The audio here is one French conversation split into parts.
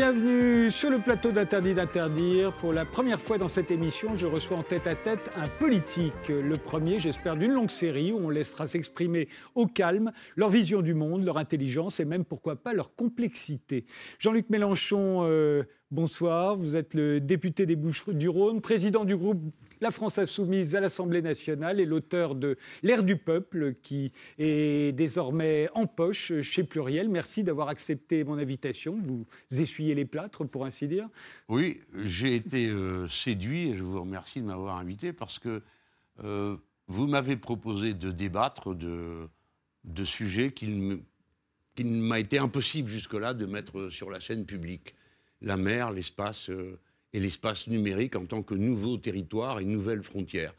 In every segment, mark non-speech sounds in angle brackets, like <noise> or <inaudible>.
Bienvenue sur le plateau d'Interdit d'interdire. Pour la première fois dans cette émission, je reçois en tête à tête un politique. Le premier, j'espère, d'une longue série où on laissera s'exprimer au calme leur vision du monde, leur intelligence et même, pourquoi pas, leur complexité. Jean-Luc Mélenchon, euh, bonsoir. Vous êtes le député des Bouches du Rhône, président du groupe la France insoumise à l'Assemblée nationale et l'auteur de L'ère du peuple qui est désormais en poche chez Pluriel. Merci d'avoir accepté mon invitation. Vous essuyez les plâtres, pour ainsi dire. Oui, j'ai été euh, séduit et je vous remercie de m'avoir invité parce que euh, vous m'avez proposé de débattre de, sujets qu'il m'a été impossible jusque-là de mettre sur la scène publique. La mer, l'espace. Euh, et l'espace numérique en tant que nouveau territoire et nouvelle frontière.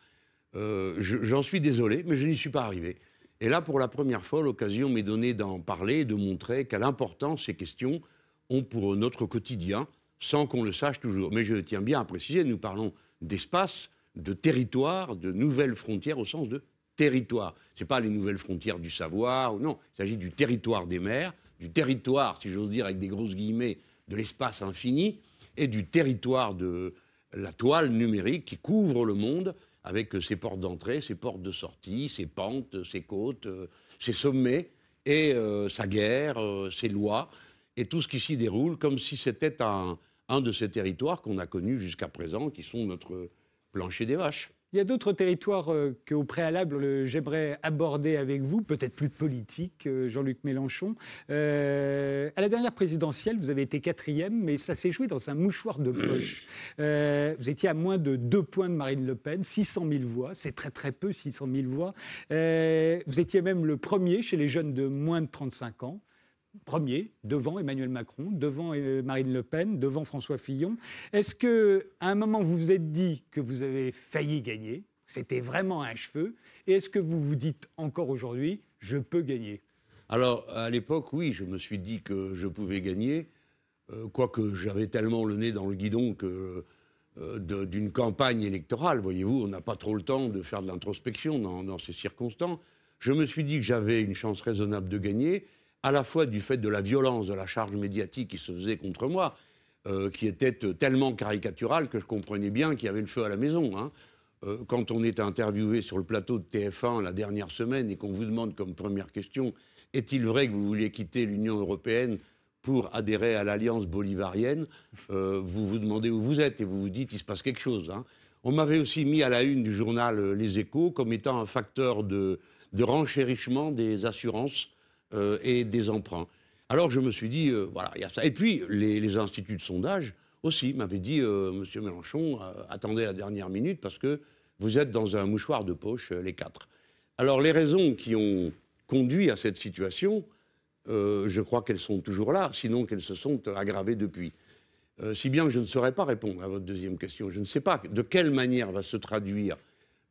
Euh, j'en suis désolé, mais je n'y suis pas arrivé. Et là, pour la première fois, l'occasion m'est donnée d'en parler et de montrer quelle importance ces questions ont pour notre quotidien, sans qu'on le sache toujours. Mais je tiens bien à préciser, nous parlons d'espace, de territoire, de nouvelles frontières au sens de territoire. Ce n'est pas les nouvelles frontières du savoir, non, il s'agit du territoire des mers, du territoire, si j'ose dire avec des grosses guillemets, de l'espace infini, et du territoire de la toile numérique qui couvre le monde avec ses portes d'entrée, ses portes de sortie, ses pentes, ses côtes, euh, ses sommets et euh, sa guerre, euh, ses lois et tout ce qui s'y déroule comme si c'était un de ces territoires qu'on a connus jusqu'à présent qui sont notre plancher des vaches. Il y a d'autres territoires euh, qu'au préalable, j'aimerais aborder avec vous, peut-être plus politiques, euh, Jean-Luc Mélenchon. Euh, à la dernière présidentielle, vous avez été quatrième, mais ça s'est joué dans un mouchoir de poche. vous étiez à moins de deux points de Marine Le Pen, 600 000 voix, c'est très très peu, 600 000 voix. vous étiez même le premier chez les jeunes de moins de 35 ans premier, devant Emmanuel Macron, devant euh, Marine Le Pen, devant François Fillon. Est-ce que, à un moment, vous vous êtes dit que vous avez failli gagner? C'était vraiment un cheveu. Et est-ce que vous vous dites encore aujourd'hui, je peux gagner? Alors, à l'époque, oui, je me suis dit que je pouvais gagner, euh, quoique j'avais tellement le nez dans le guidon que euh, d'une campagne électorale, voyez-vous, on n'a pas trop le temps de faire de l'introspection dans, dans ces circonstances. Je me suis dit que j'avais une chance raisonnable de gagner à la fois du fait de la violence de la charge médiatique qui se faisait contre moi, euh, qui était tellement caricaturale que je comprenais bien qu'il y avait le feu à la maison. Hein. Euh, quand on est interviewé sur le plateau de TF1 la dernière semaine et qu'on vous demande comme première question est-il vrai que vous vouliez quitter l'Union européenne pour adhérer à l'alliance bolivarienne, euh, vous vous demandez où vous êtes et vous vous dites il se passe quelque chose. Hein. On m'avait aussi mis à la une du journal Les Échos comme étant un facteur de renchérissement des assurances euh, et des emprunts. Alors je me suis dit, euh, voilà, il y a ça. Et puis les, instituts de sondage aussi m'avaient dit, euh, Monsieur Mélenchon, attendez la dernière minute parce que vous êtes dans un mouchoir de poche, les quatre. Alors les raisons qui ont conduit à cette situation, je crois qu'elles sont toujours là, sinon qu'elles se sont aggravées depuis. si bien que je ne saurais pas répondre à votre deuxième question. Je ne sais pas de quelle manière va se traduire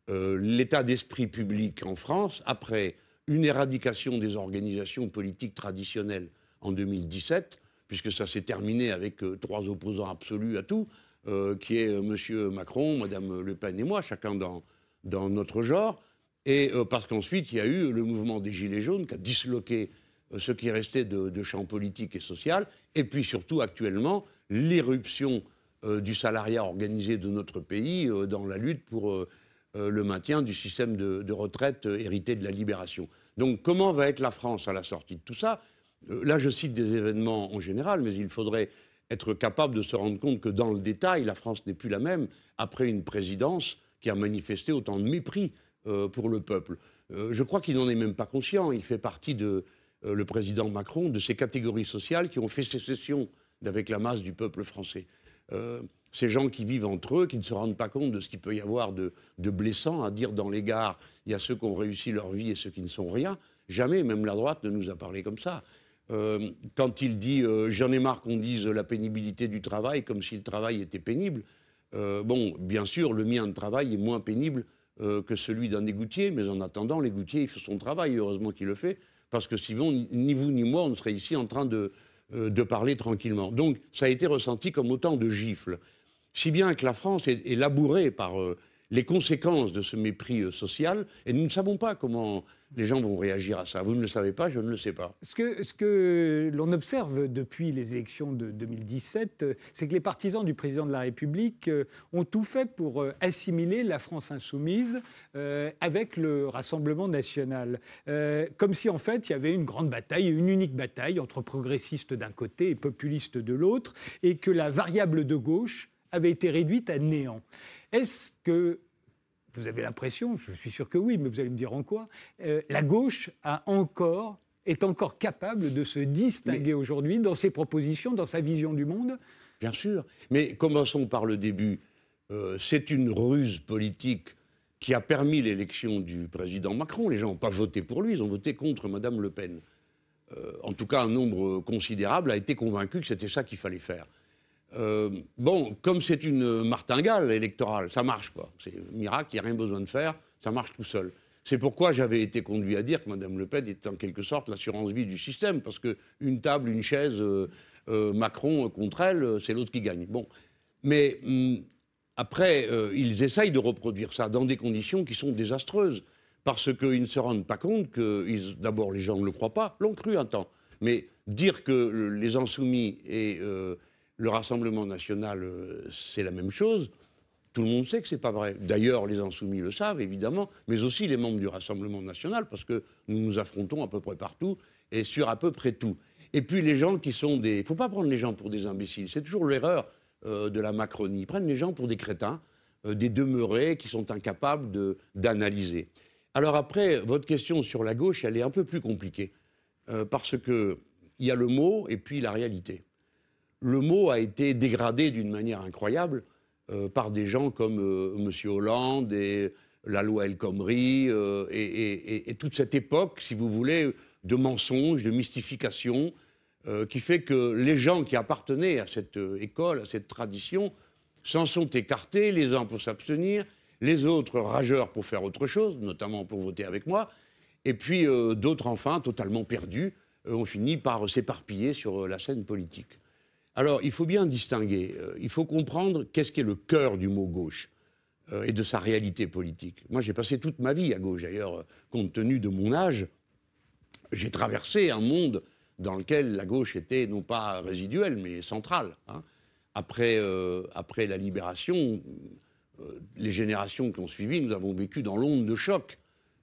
l'état d'esprit public en France après une éradication des organisations politiques traditionnelles en 2017, puisque ça s'est terminé avec euh, trois opposants absolus à tout, euh, qui est euh, M. Macron, Mme Le Pen et moi, chacun dans, notre genre. Et parce qu'ensuite, il y a eu le mouvement des Gilets jaunes qui a disloqué ce qui restait de, champ politique et social. Et puis surtout, actuellement, l'éruption du salariat organisé de notre pays dans la lutte pour le maintien du système de retraite hérité de la libération. Donc comment va être la France à la sortie de tout ça? Euh, Là, je cite des événements en général, mais il faudrait être capable de se rendre compte que dans le détail, la France n'est plus la même après une présidence qui a manifesté autant de mépris euh, pour le peuple. Euh, je crois qu'il n'en est même pas conscient. Il fait partie de le président Macron, de ces catégories sociales qui ont fait sécession avec la masse du peuple français. Ces gens qui vivent entre eux, qui ne se rendent pas compte de ce qu'il peut y avoir de, blessant à dire dans les gares il y a ceux qui ont réussi leur vie et ceux qui ne sont rien. Jamais, même la droite ne nous a parlé comme ça. Euh, quand il dit euh, j'en ai marre qu'on dise la pénibilité du travail comme si le travail était pénible, euh, bon, bien sûr, le mien de travail est moins pénible que celui d'un égoutier, mais en attendant, l'égoutier, il fait son travail, heureusement qu'il le fait, parce que sinon, ni vous ni moi, on serait ici en train de parler tranquillement. Donc, ça a été ressenti comme autant de gifles. Si bien que la France est, labourée par les conséquences de ce mépris social, et nous ne savons pas comment les gens vont réagir à ça. Vous ne le savez pas, je ne le sais pas. Ce que, l'on observe depuis les élections de 2017, c'est que les partisans du président de la République euh, ont tout fait pour euh, assimiler la France insoumise euh, avec le Rassemblement national. comme si en fait il y avait une grande bataille, une unique bataille entre progressistes d'un côté et populistes de l'autre, et que la variable de gauche avait été réduite à néant. Est-ce que vous avez l'impression, je suis sûr que oui, mais vous allez me dire en quoi, euh, la gauche a encore, est encore capable de se distinguer aujourd'hui dans ses propositions, dans sa vision du monde? Bien sûr. Mais commençons par le début. Euh, c'est une ruse politique qui a permis l'élection du président Macron. Les gens n'ont pas voté pour lui, ils ont voté contre Mme Le Pen. Euh, en tout cas, un nombre considérable a été convaincu que c'était ça qu'il fallait faire. Euh, bon, comme c'est une martingale électorale, ça marche quoi. C'est miracle, il n'y a rien besoin de faire, ça marche tout seul. C'est pourquoi j'avais été conduit à dire que Mme Le Pen est en quelque sorte l'assurance vie du système, parce qu'une table, une chaise, euh, euh, Macron contre elle, c'est l'autre qui gagne. Bon. Mais hum, après, ils essayent de reproduire ça dans des conditions qui sont désastreuses, parce qu'ils ne se rendent pas compte que, d'abord, les gens ne le croient pas, l'ont cru un temps. Mais dire que les insoumis et le Rassemblement national, euh, c'est la même chose. Tout le monde sait que ce n'est pas vrai. D'ailleurs, les insoumis le savent, évidemment, mais aussi les membres du Rassemblement national, parce que nous nous affrontons à peu près partout et sur à peu près tout. Et puis les gens qui sont des... Il ne faut pas prendre les gens pour des imbéciles. C'est toujours l'erreur euh, de la Macronie. Ils prennent les gens pour des crétins, euh, des demeurés qui sont incapables d'analyser. Alors après, votre question sur la gauche, elle est un peu plus compliquée. parce qu'il y a le mot et puis la réalité le mot a été dégradé d'une manière incroyable euh, par des gens comme euh, M. Hollande et la loi El Khomri euh, et, toute cette époque, si vous voulez, de mensonges, de mystification, qui fait que les gens qui appartenaient à cette école, à cette tradition, s'en sont écartés, les uns pour s'abstenir, les autres rageurs pour faire autre chose, notamment pour voter avec moi, et puis d'autres enfin, totalement perdus, ont fini par s'éparpiller sur la scène politique. Alors, il faut bien distinguer. Euh, il faut comprendre qu'est-ce qui est le cœur du mot gauche euh, et de sa réalité politique. Moi, j'ai passé toute ma vie à gauche. D'ailleurs, euh, compte tenu de mon âge, j'ai traversé un monde dans lequel la gauche était non pas résiduelle, mais centrale. Hein. Après, après la libération, les générations qui ont suivi, nous avons vécu dans l'onde de choc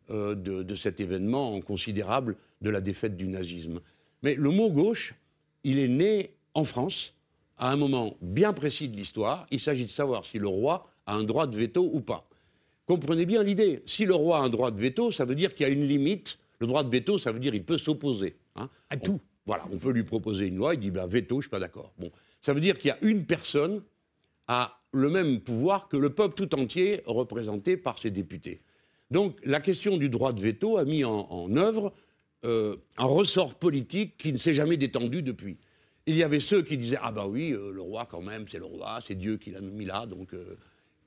de, de cet événement considérable de la défaite du nazisme. Mais le mot gauche, il est né en France, à un moment bien précis de l'histoire, il s'agit de savoir si le roi a un droit de veto ou pas. Comprenez bien l'idée. Si le roi a un droit de veto, ça veut dire qu'il y a une limite. Le droit de veto, ça veut dire qu'il peut s'opposer. Hein. À tout. voilà, on peut lui proposer une loi, il dit ben, veto, je ne suis pas d'accord. Bon, ça veut dire qu'il y a une personne a le même pouvoir que le peuple tout entier représenté par ses députés. Donc la question du droit de veto a mis en, œuvre euh, un ressort politique qui ne s'est jamais détendu depuis il y avait ceux qui disaient Ah, bah oui, euh, le roi, quand même, c'est le roi, c'est Dieu qui l'a mis là, donc euh,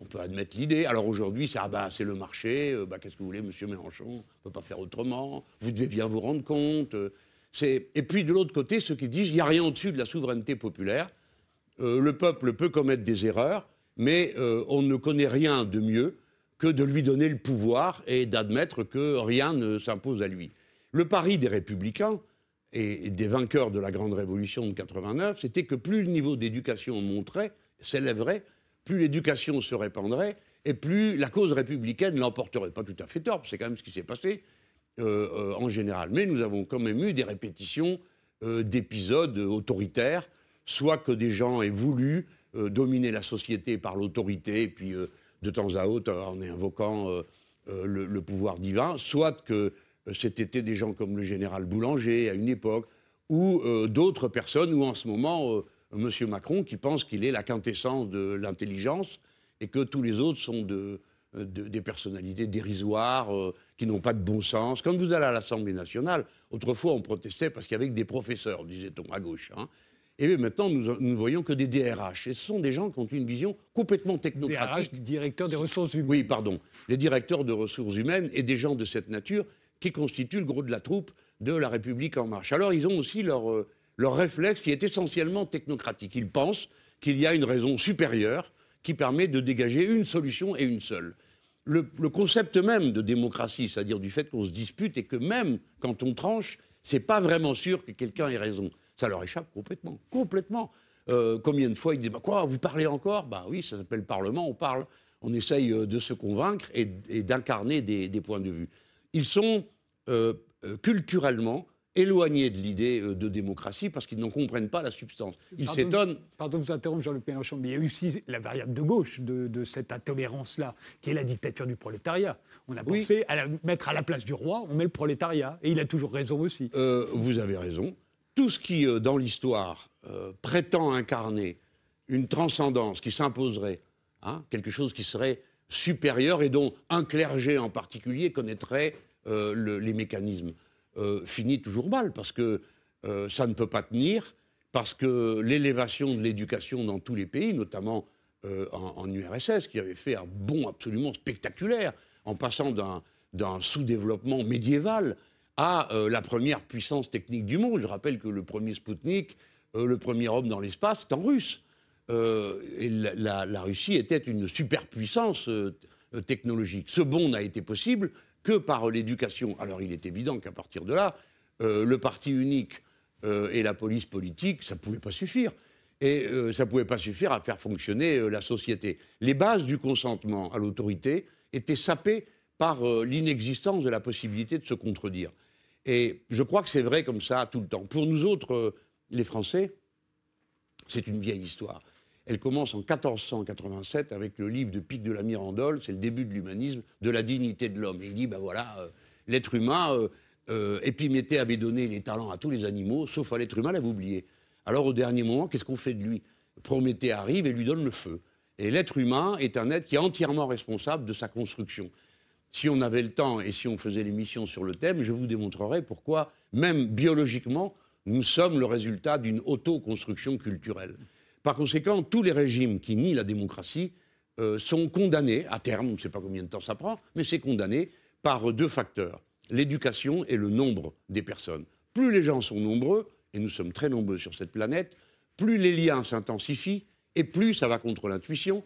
on peut admettre l'idée. Alors aujourd'hui, c'est Ah, bah c'est le marché, euh, bah, qu'est-ce que vous voulez, monsieur Mélenchon On ne peut pas faire autrement, vous devez bien vous rendre compte. Et puis de l'autre côté, ceux qui disent Il n'y a rien au-dessus de la souveraineté populaire. le peuple peut commettre des erreurs, mais on ne connaît rien de mieux que de lui donner le pouvoir et d'admettre que rien ne s'impose à lui. Le pari des républicains, et des vainqueurs de la grande révolution de 89, c'était que plus le niveau d'éducation monterait, s'élèverait, plus l'éducation se répandrait, et plus la cause républicaine l'emporterait. Pas tout à fait tort, c'est quand même ce qui s'est passé euh, euh, en général. Mais nous avons quand même eu des répétitions euh, d'épisodes autoritaires, soit que des gens aient voulu dominer la société par l'autorité, et puis de temps à autre en invoquant le, le, pouvoir divin, soit que euh, c'était des gens comme le général Boulanger à une époque, ou euh, d'autres personnes, ou en ce moment, euh, M. Macron, qui pense qu'il est la quintessence de l'intelligence et que tous les autres sont des personnalités dérisoires, qui n'ont pas de bon sens. Quand vous allez à l'Assemblée nationale, autrefois on protestait parce qu'il y avait que des professeurs, disait-on, à gauche. Hein. Et maintenant, nous ne voyons que des DRH. Et ce sont des gens qui ont une vision complètement technocratique. DRH, directeur des ressources humaines. Oui, pardon. Les directeurs de ressources humaines et des gens de cette nature qui constituent le gros de la troupe de la République en marche. Alors ils ont aussi leur, euh, leur réflexe qui est essentiellement technocratique. Ils pensent qu'il y a une raison supérieure qui permet de dégager une solution et une seule. le, concept même de démocratie, c'est-à-dire du fait qu'on se dispute et que même quand on tranche, c'est pas vraiment sûr que quelqu'un ait raison. Ça leur échappe complètement, complètement. Euh, combien de fois ils disent bah quoi, vous parlez encore? Bah oui, ça s'appelle Parlement, on parle, on essaye euh, de se convaincre et, d'incarner des, points de vue. Ils sont euh, culturellement éloignés de l'idée de démocratie parce qu'ils n'en comprennent pas la substance. Ils s'étonnent. Pardon de vous interrompre, Jean-Luc Mélenchon, mais il y a aussi la variable de gauche de, cette intolérance-là, qui est la dictature du prolétariat. On a pensé à la, mettre à la place du roi, on met le prolétariat. Et il a toujours raison aussi. vous avez raison tout ce qui, euh, dans l'histoire, euh, prétend incarner une transcendance qui s'imposerait, hein, quelque chose qui serait supérieur et dont un clergé en particulier connaîtrait euh, les mécanismes, finit toujours mal parce que ça ne peut pas tenir, parce que l'élévation de l'éducation dans tous les pays, notamment en, URSS, qui avait fait un bond absolument spectaculaire, en passant d'un sous-développement médiéval à euh, la première puissance technique du monde. Je rappelle que le premier Spoutnik, euh, le premier homme dans l'espace, est en russe. Euh, la, Russie était une superpuissance technologique. Ce bond n'a été possible que par l'éducation. Alors il est évident qu'à partir de là, le parti unique et la police politique, ça ne pouvait pas suffire. Et ça ne pouvait pas suffire à faire fonctionner la société. Les bases du consentement à l'autorité étaient sapées par l'inexistence de la possibilité de se contredire. Et je crois que c'est vrai comme ça tout le temps. Pour nous autres, euh, les Français, c'est une vieille histoire. Elle commence en 1487 avec le livre de Pic de la Mirandole, c'est le début de l'humanisme, de la dignité de l'homme. Il dit, ben voilà, euh, l'être humain, euh, Épiméthée avait donné les talents à tous les animaux, sauf à l'être humain, l'avait oublié. Alors au dernier moment, qu'est-ce qu'on fait de lui? Prométhée arrive et lui donne le feu. Et l'être humain est un être qui est entièrement responsable de sa construction si on avait le temps et si on faisait l'émission sur le thème, je vous démontrerais pourquoi, même biologiquement, nous sommes le résultat d'une auto-construction culturelle. Par conséquent, tous les régimes qui nient la démocratie euh, sont condamnés, à terme, on ne sait pas combien de temps ça prend, mais c'est condamné par deux facteurs, l'éducation et le nombre des personnes. Plus les gens sont nombreux, et nous sommes très nombreux sur cette planète, plus les liens s'intensifient, et plus ça va contre l'intuition,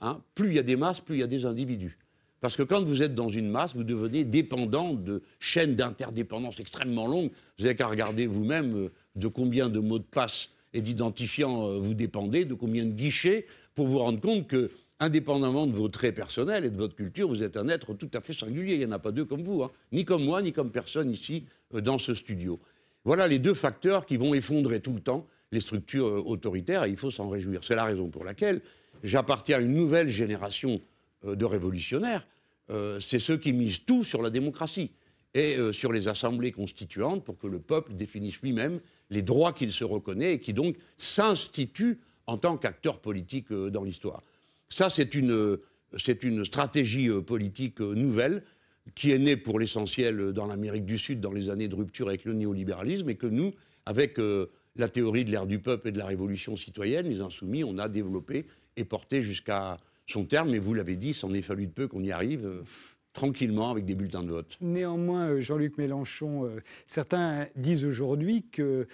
hein, plus il y a des masses, plus il y a des individus. Parce que quand vous êtes dans une masse, vous devenez dépendant de chaînes d'interdépendance extrêmement longues. Vous n'avez qu'à regarder vous-même euh, de combien de mots de passe et d'identifiants euh, vous dépendez, de combien de guichets, pour vous rendre compte que, indépendamment de vos traits personnels et de votre culture, vous êtes un être tout à fait singulier. Il n'y en a pas deux comme vous, hein. ni comme moi, ni comme personne ici euh, dans ce studio. Voilà les deux facteurs qui vont effondrer tout le temps les structures autoritaires et il faut s'en réjouir. C'est la raison pour laquelle j'appartiens à une nouvelle génération euh, de révolutionnaires, euh, c'est ceux qui misent tout sur la démocratie et euh, sur les assemblées constituantes pour que le peuple définisse lui-même les droits qu'il se reconnaît et qui donc s'institue en tant qu'acteur politique dans l'histoire. Ça, c'est une, c'est une stratégie politique nouvelle qui est née pour l'essentiel dans l'Amérique du Sud dans les années de rupture avec le néolibéralisme et que nous, avec la théorie de l'ère du peuple et de la révolution citoyenne, les insoumis, on a développé et porté jusqu'à son terme, mais vous l'avez dit, s'en est fallu de peu qu'on y arrive. Euh, tranquillement avec des bulletins de vote. Néanmoins, euh, Jean-Luc Mélenchon, euh, certains disent aujourd'hui que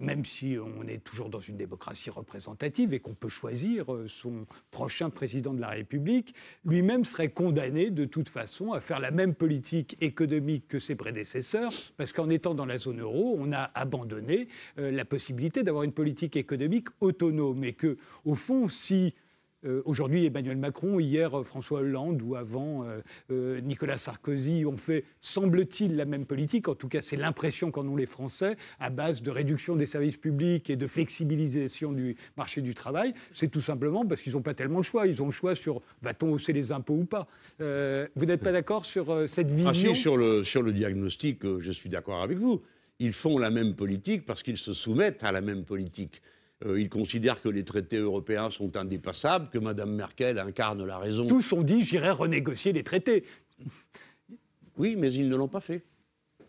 même si on est toujours dans une démocratie représentative et qu'on peut choisir son prochain président de la République, lui-même serait condamné de toute façon à faire la même politique économique que ses prédécesseurs, parce qu'en étant dans la zone euro, on a abandonné la possibilité d'avoir une politique économique autonome et que, au fond, si euh, aujourd'hui Emmanuel Macron, hier euh, François Hollande ou avant euh, Nicolas Sarkozy ont fait, semble-t-il, la même politique. En tout cas, c'est l'impression qu'en ont les Français, à base de réduction des services publics et de flexibilisation du marché du travail. C'est tout simplement parce qu'ils n'ont pas tellement le choix. Ils ont le choix sur va-t-on hausser les impôts ou pas. vous n'êtes pas d'accord sur cette ah, vision? sur, le, sur le diagnostic, je suis d'accord avec vous. Ils font la même politique parce qu'ils se soumettent à la même politique. Euh, ils considèrent que les traités européens sont indépassables, que Mme Merkel incarne la raison. Tous ont dit j'irai renégocier les traités. Oui, mais ils ne l'ont pas fait.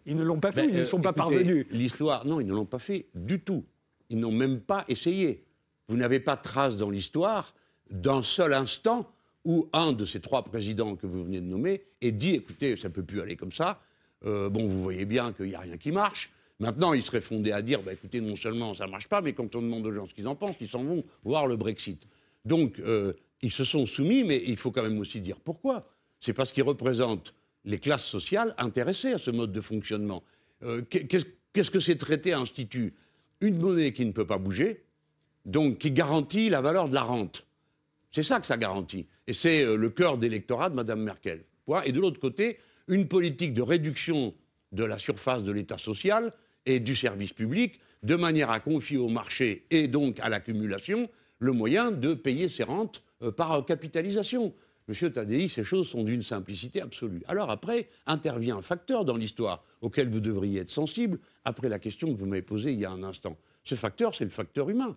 Ils ne l'ont pas fait, ils ne euh, sont pas parvenus. L'histoire, non, ils ne l'ont pas fait du tout. Ils n'ont même pas essayé. Vous n'avez pas trace dans l'histoire d'un seul instant où un de ces trois présidents que vous venez de nommer ait dit écoutez, ça ne peut plus aller comme ça. Euh, bon, vous voyez bien qu'il n'y a rien qui marche. Maintenant, il serait fondé à dire, bah, écoutez, non seulement ça ne marche pas, mais quand on demande aux gens ce qu'ils en pensent, ils s'en vont voir le Brexit. Donc, euh, ils se sont soumis, mais il faut quand même aussi dire pourquoi. C'est parce qu'ils représentent les classes sociales intéressées à ce mode de fonctionnement. Qu'est-ce que ces traités instituent Une monnaie qui ne peut pas bouger, donc qui garantit la valeur de la rente. C'est ça que ça garantit. Et c'est le cœur d'électorat de Mme Merkel. Et de l'autre côté, une politique de réduction de la surface de l'État social et du service public, de manière à confier au marché et donc à l'accumulation le moyen de payer ses rentes euh, par capitalisation. Monsieur Tadei, ces choses sont d'une simplicité absolue. Alors après, intervient un facteur dans l'histoire auquel vous devriez être sensible, après la question que vous m'avez posée il y a un instant. Ce facteur, c'est le facteur humain.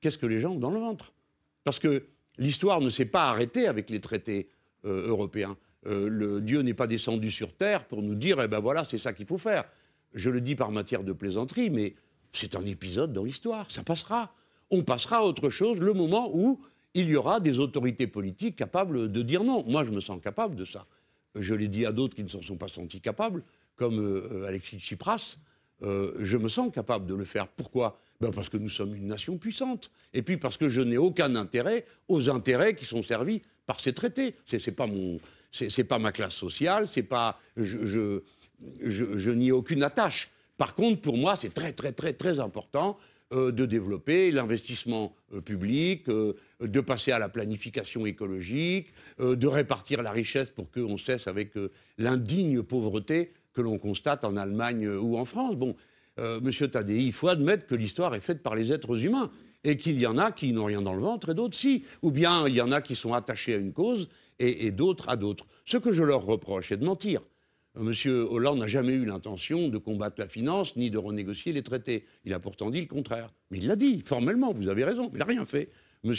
Qu'est-ce que les gens ont dans le ventre? Parce que l'histoire ne s'est pas arrêtée avec les traités euh, européens. Euh, le Dieu n'est pas descendu sur terre pour nous dire, eh ben voilà, c'est ça qu'il faut faire. Je le dis par matière de plaisanterie, mais c'est un épisode dans l'histoire, ça passera. On passera à autre chose le moment où il y aura des autorités politiques capables de dire non. Moi, je me sens capable de ça. Je l'ai dit à d'autres qui ne s'en sont pas sentis capables, comme euh, Alexis Tsipras. Euh, je me sens capable de le faire. Pourquoi? Ben Parce que nous sommes une nation puissante. Et puis parce que je n'ai aucun intérêt aux intérêts qui sont servis par ces traités. Ce n'est pas ma classe sociale, c'est pas, je, n'y ai aucune attache. Par contre, pour moi, c'est très, très, très, très important euh, de développer l'investissement euh, public, euh, de passer à la planification écologique, de répartir la richesse pour qu'on cesse avec l'indigne pauvreté que l'on constate en Allemagne ou en France. Bon, Monsieur Tadei, il faut admettre que l'histoire est faite par les êtres humains et qu'il y en a qui n'ont rien dans le ventre et d'autres si. Ou bien il y en a qui sont attachés à une cause et, d'autres à d'autres. Ce que je leur reproche, c'est de mentir. M. Hollande n'a jamais eu l'intention de combattre la finance ni de renégocier les traités. Il a pourtant dit le contraire. Mais il l'a dit, formellement, vous avez raison, il n'a rien fait. M.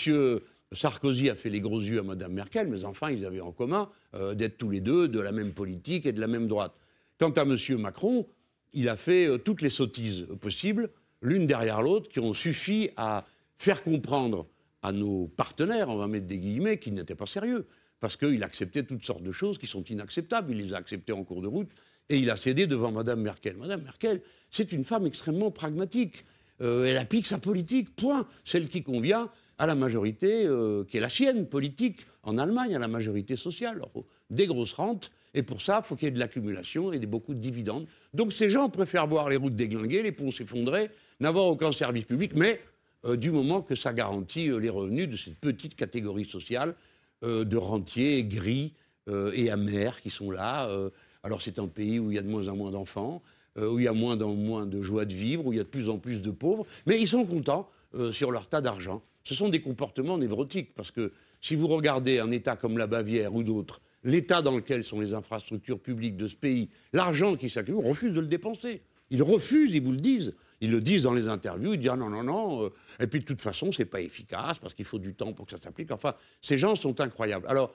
Sarkozy a fait les gros yeux à Mme Merkel, mais enfin, ils avaient en commun euh, d'être tous les deux de la même politique et de la même droite. Quant à M. Macron, il a fait euh, toutes les sottises possibles, l'une derrière l'autre, qui ont suffi à faire comprendre à nos partenaires, on va mettre des guillemets, qu'ils n'étaient pas sérieux parce qu'il acceptait toutes sortes de choses qui sont inacceptables. Il les a acceptées en cours de route et il a cédé devant Mme Merkel. Mme Merkel, c'est une femme extrêmement pragmatique. Euh, elle applique sa politique, point. Celle qui convient à la majorité euh, qui est la sienne, politique, en Allemagne, à la majorité sociale. Alors, des grosses rentes, et pour ça, il faut qu'il y ait de l'accumulation et beaucoup de dividendes. Donc ces gens préfèrent voir les routes déglinguer, les ponts s'effondrer, n'avoir aucun service public, mais euh, du moment que ça garantit les revenus de cette petite catégorie sociale euh, de rentiers gris euh, et amers qui sont là. Euh. alors c'est un pays où il y a de moins en moins d'enfants, où il y a moins en moins de joie de vivre, où il y a de plus en plus de pauvres, mais ils sont contents sur leur tas d'argent. Ce sont des comportements névrotiques, parce que si vous regardez un État comme la Bavière ou d'autres, l'état dans lequel sont les infrastructures publiques de ce pays, l'argent qui s'accumule, on refuse de le dépenser. Ils refusent, ils vous le disent. Ils le disent dans les interviews, ils disent ah non, non, non. Euh, et puis de toute façon, c'est pas efficace parce qu'il faut du temps pour que ça s'applique. Enfin, ces gens sont incroyables. Alors,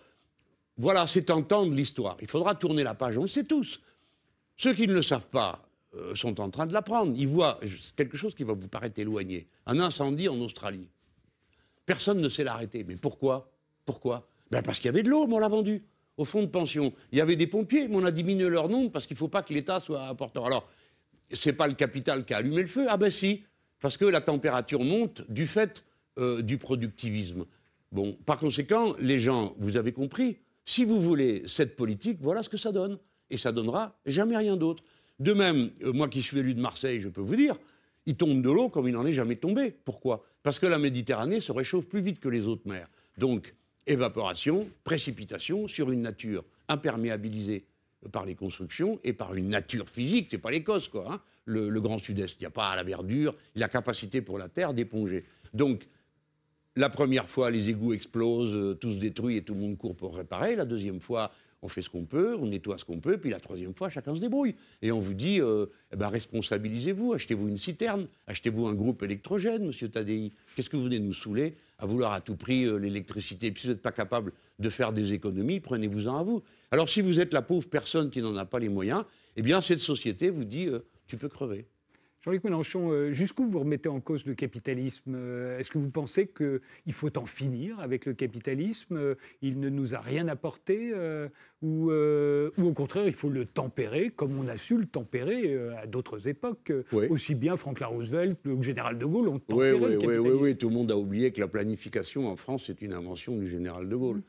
voilà, c'est de l'histoire. Il faudra tourner la page, on le sait tous. Ceux qui ne le savent pas euh, sont en train de l'apprendre. Ils voient quelque chose qui va vous paraître éloigné. Un incendie en Australie. Personne ne sait l'arrêter. Mais pourquoi? Pourquoi? Ben Parce qu'il y avait de l'eau, mais on l'a vendu au fond de pension. Il y avait des pompiers, mais on a diminué leur nombre parce qu'il ne faut pas que l'État soit important. Alors, c'est pas le capital qui a allumé le feu Ah ben si, parce que la température monte du fait euh, du productivisme. Bon, par conséquent, les gens, vous avez compris, si vous voulez cette politique, voilà ce que ça donne. Et ça donnera jamais rien d'autre. De même, euh, moi qui suis élu de Marseille, je peux vous dire, il tombe de l'eau comme il n'en est jamais tombé. Pourquoi? Parce que la Méditerranée se réchauffe plus vite que les autres mers. Donc, évaporation, précipitation sur une nature imperméabilisée par les constructions et par une nature physique, c'est pas l'Écosse, quoi. Hein. le, Grand Sud-Est, il n'y a pas la verdure, la capacité pour la Terre d'éponger. Donc, la première fois, les égouts explosent, euh, tous détruits et tout le monde court pour réparer. La deuxième fois, on fait ce qu'on peut, on nettoie ce qu'on peut, puis la troisième fois, chacun se débrouille. Et on vous dit, euh, eh ben, responsabilisez-vous, achetez-vous une citerne, achetez-vous un groupe électrogène, monsieur Tadei. Qu'est-ce que vous venez de nous saouler à vouloir à tout prix euh, l'électricité? Puis si vous n'êtes pas capable de faire des économies, prenez-vous-en à vous. Alors si vous êtes la pauvre personne qui n'en a pas les moyens, eh bien cette société vous dit euh, tu peux crever. Jean-Luc Mélenchon, euh, jusqu'où vous remettez en cause le capitalisme euh, Est-ce que vous pensez qu'il faut en finir avec le capitalisme Il ne nous a rien apporté ou, ou, au contraire, il faut le tempérer comme on a su le tempérer à d'autres époques Aussi bien Franklin Roosevelt que le général de Gaulle ont tempéré oui, le capitalisme. Oui, oui, oui, tout le monde a oublié que la planification en France, c'est une invention du général de Gaulle.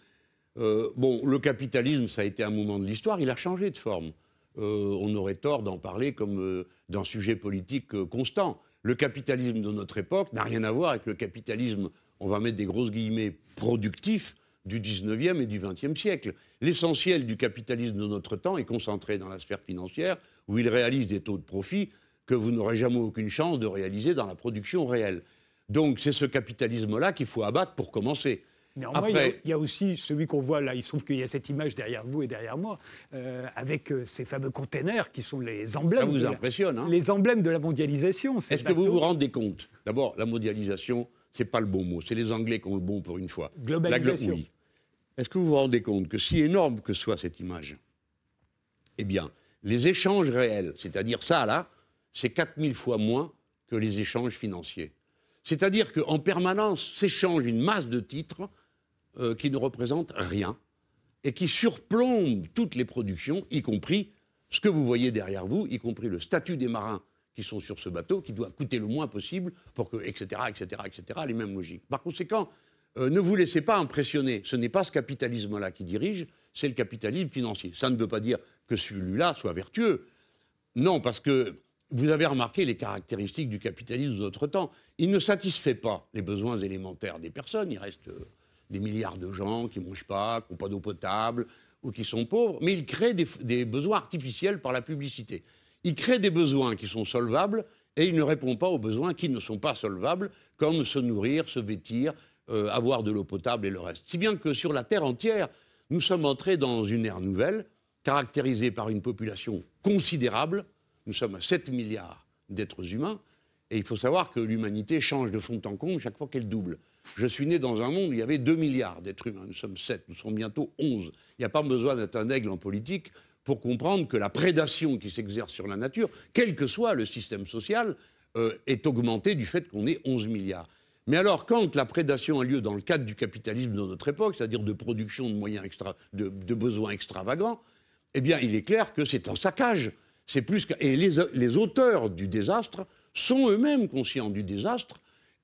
Euh, bon, le capitalisme, ça a été un moment de l'histoire, il a changé de forme. Euh, on aurait tort d'en parler comme euh, d'un sujet politique constant. Le capitalisme de notre époque n'a rien à voir avec le capitalisme, on va mettre des grosses guillemets, productif du 19e et du 20e siècle. L'essentiel du capitalisme de notre temps est concentré dans la sphère financière, où il réalise des taux de profit que vous n'aurez jamais aucune chance de réaliser dans la production réelle. Donc c'est ce capitalisme-là qu'il faut abattre pour commencer. Néanmoins, Après... il, y a, aussi celui qu'on voit là, il se trouve qu'il y a cette image derrière vous et derrière moi, euh, avec euh, ces fameux containers qui sont les emblèmes. Ça vous impressionne, hein? Les emblèmes de la mondialisation. Est-ce que vous vous rendez compte? D'abord, la mondialisation, c'est pas le bon mot. C'est les Anglais qui ont le bon pour une fois. Globalisation. oui. Est-ce que vous vous rendez compte que si énorme que soit cette image, eh bien, les échanges réels, c'est-à-dire ça là, c'est 4000 fois moins que les échanges financiers. C'est-à-dire qu'en permanence s'échange une masse de titres euh, qui ne représentent rien et qui surplombent toutes les productions, y compris ce que vous voyez derrière vous, y compris le statut des marins qui sont sur ce bateau, qui doit coûter le moins possible pour que, etc., etc., etc., les mêmes logiques. Par conséquent, euh, ne vous laissez pas impressionner. Ce n'est pas ce capitalisme-là qui dirige, c'est le capitalisme financier. Ça ne veut pas dire que celui-là soit vertueux. Non, parce que vous avez remarqué les caractéristiques du capitalisme de notre temps. Il ne satisfait pas les besoins élémentaires des personnes. Il reste euh, des milliards de gens qui ne mangent pas, qui n'ont pas d'eau potable ou qui sont pauvres, mais il crée des, besoins artificiels par la publicité. Il crée des besoins qui sont solvables et il ne répond pas aux besoins qui ne sont pas solvables, comme se nourrir, se vêtir, euh, avoir de l'eau potable et le reste. Si bien que sur la Terre entière, nous sommes entrés dans une ère nouvelle, caractérisée par une population considérable, nous sommes à 7 milliards d'êtres humains, et il faut savoir que l'humanité change de fond en comble chaque fois qu'elle double. Je suis né dans un monde où il y avait 2 milliards d'êtres humains, nous sommes 7, nous sommes bientôt 11. Il n'y a pas besoin d'être un aigle en politique pour comprendre que la prédation qui s'exerce sur la nature, quel que soit le système social, euh, est augmentée du fait qu'on est 11 milliards. Mais alors, quand la prédation a lieu dans le cadre du capitalisme de notre époque, c'est-à-dire de production de moyens de besoins extravagants, eh bien, il est clair que c'est un saccage. C'est plus Et les, auteurs du désastre sont eux-mêmes conscients du désastre,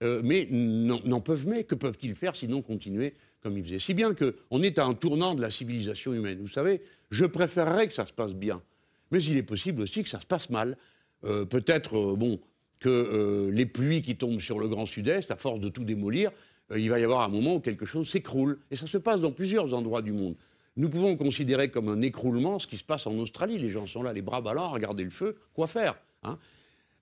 euh, mais n'en peuvent mais. Que peuvent-ils faire sinon continuer comme ils faisaient? Si bien qu'on est à un tournant de la civilisation humaine. Vous savez, je préférerais que ça se passe bien. Mais il est possible aussi que ça se passe mal. Euh, peut-être, euh, bon, que les pluies qui tombent sur le Grand Sud-Est, à force de tout démolir, il va y avoir un moment où quelque chose s'écroule. Et ça se passe dans plusieurs endroits du monde. Nous pouvons considérer comme un écroulement ce qui se passe en Australie. Les gens sont là, les bras ballants, à regarder le feu. Quoi faire hein?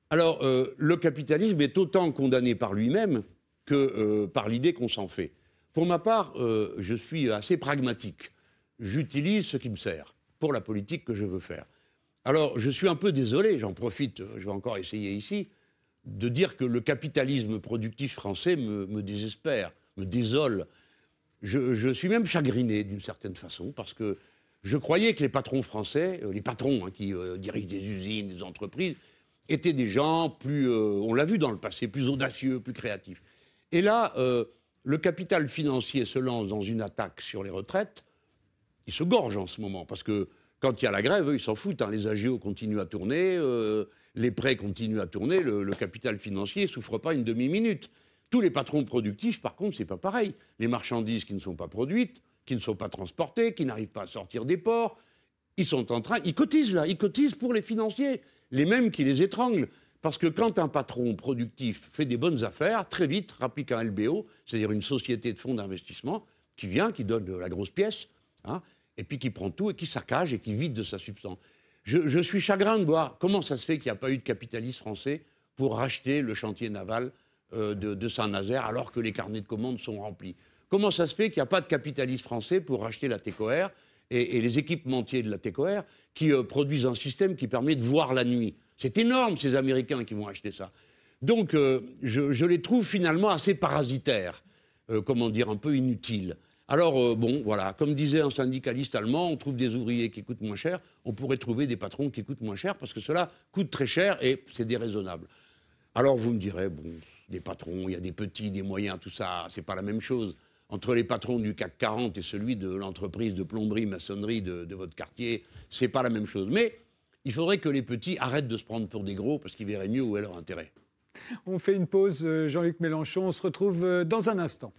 Alors, euh, le capitalisme est autant condamné par lui-même que euh, par l'idée qu'on s'en fait. Pour ma part, euh, je suis assez pragmatique. J'utilise ce qui me sert pour la politique que je veux faire. Alors, je suis un peu désolé, j'en profite, je vais encore essayer ici, de dire que le capitalisme productif français me désespère, me désole je, suis même chagriné d'une certaine façon parce que je croyais que les patrons français, les patrons hein, qui dirigent des usines, des entreprises, étaient des gens plus, euh, on l'a vu dans le passé, plus audacieux, plus créatifs. Et là, le capital financier se lance dans une attaque sur les retraites. Il se gorge en ce moment parce que quand il y a la grève, eux, ils s'en foutent. Hein. Les AGO continuent à tourner, les prêts continuent à tourner, le, le capital financier ne souffre pas une demi-minute. Tous les patrons productifs, par contre, c'est pas pareil. Les marchandises qui ne sont pas produites, qui ne sont pas transportées, qui n'arrivent pas à sortir des ports, ils sont en train, ils cotisent là, ils cotisent pour les financiers, les mêmes qui les étranglent. Parce que quand un patron productif fait des bonnes affaires, très vite rapplique un LBO, c'est-à-dire une société de fonds d'investissement, qui vient, qui donne de la grosse pièce, hein, et puis qui prend tout et qui saccage et qui vide de sa substance. Je, suis chagrin de voir comment ça se fait qu'il n'y a pas eu de capitaliste français pour racheter le chantier naval euh, de, Saint-Nazaire alors que les carnets de commandes sont remplis. Comment ça se fait qu'il n'y a pas de capitaliste français pour racheter la TECOR et, les équipementiers de la TECOR qui euh, produisent un système qui permet de voir la nuit C'est énorme, ces Américains qui vont acheter ça. Donc, euh, je, les trouve finalement assez parasitaires, comment dire, un peu inutiles. Alors, bon, voilà, comme disait un syndicaliste allemand, on trouve des ouvriers qui coûtent moins cher, on pourrait trouver des patrons qui coûtent moins cher, parce que cela coûte très cher et c'est déraisonnable. Alors, vous me direz, bon, des patrons, il y a des petits, des moyens, tout ça, c'est pas la même chose. Entre les patrons du CAC 40 et celui de l'entreprise de plomberie, maçonnerie de, de votre quartier, c'est pas la même chose. Mais il faudrait que les petits arrêtent de se prendre pour des gros parce qu'ils verraient mieux où est leur intérêt. On fait une pause, euh, Jean-Luc Mélenchon. On se retrouve euh, dans un instant.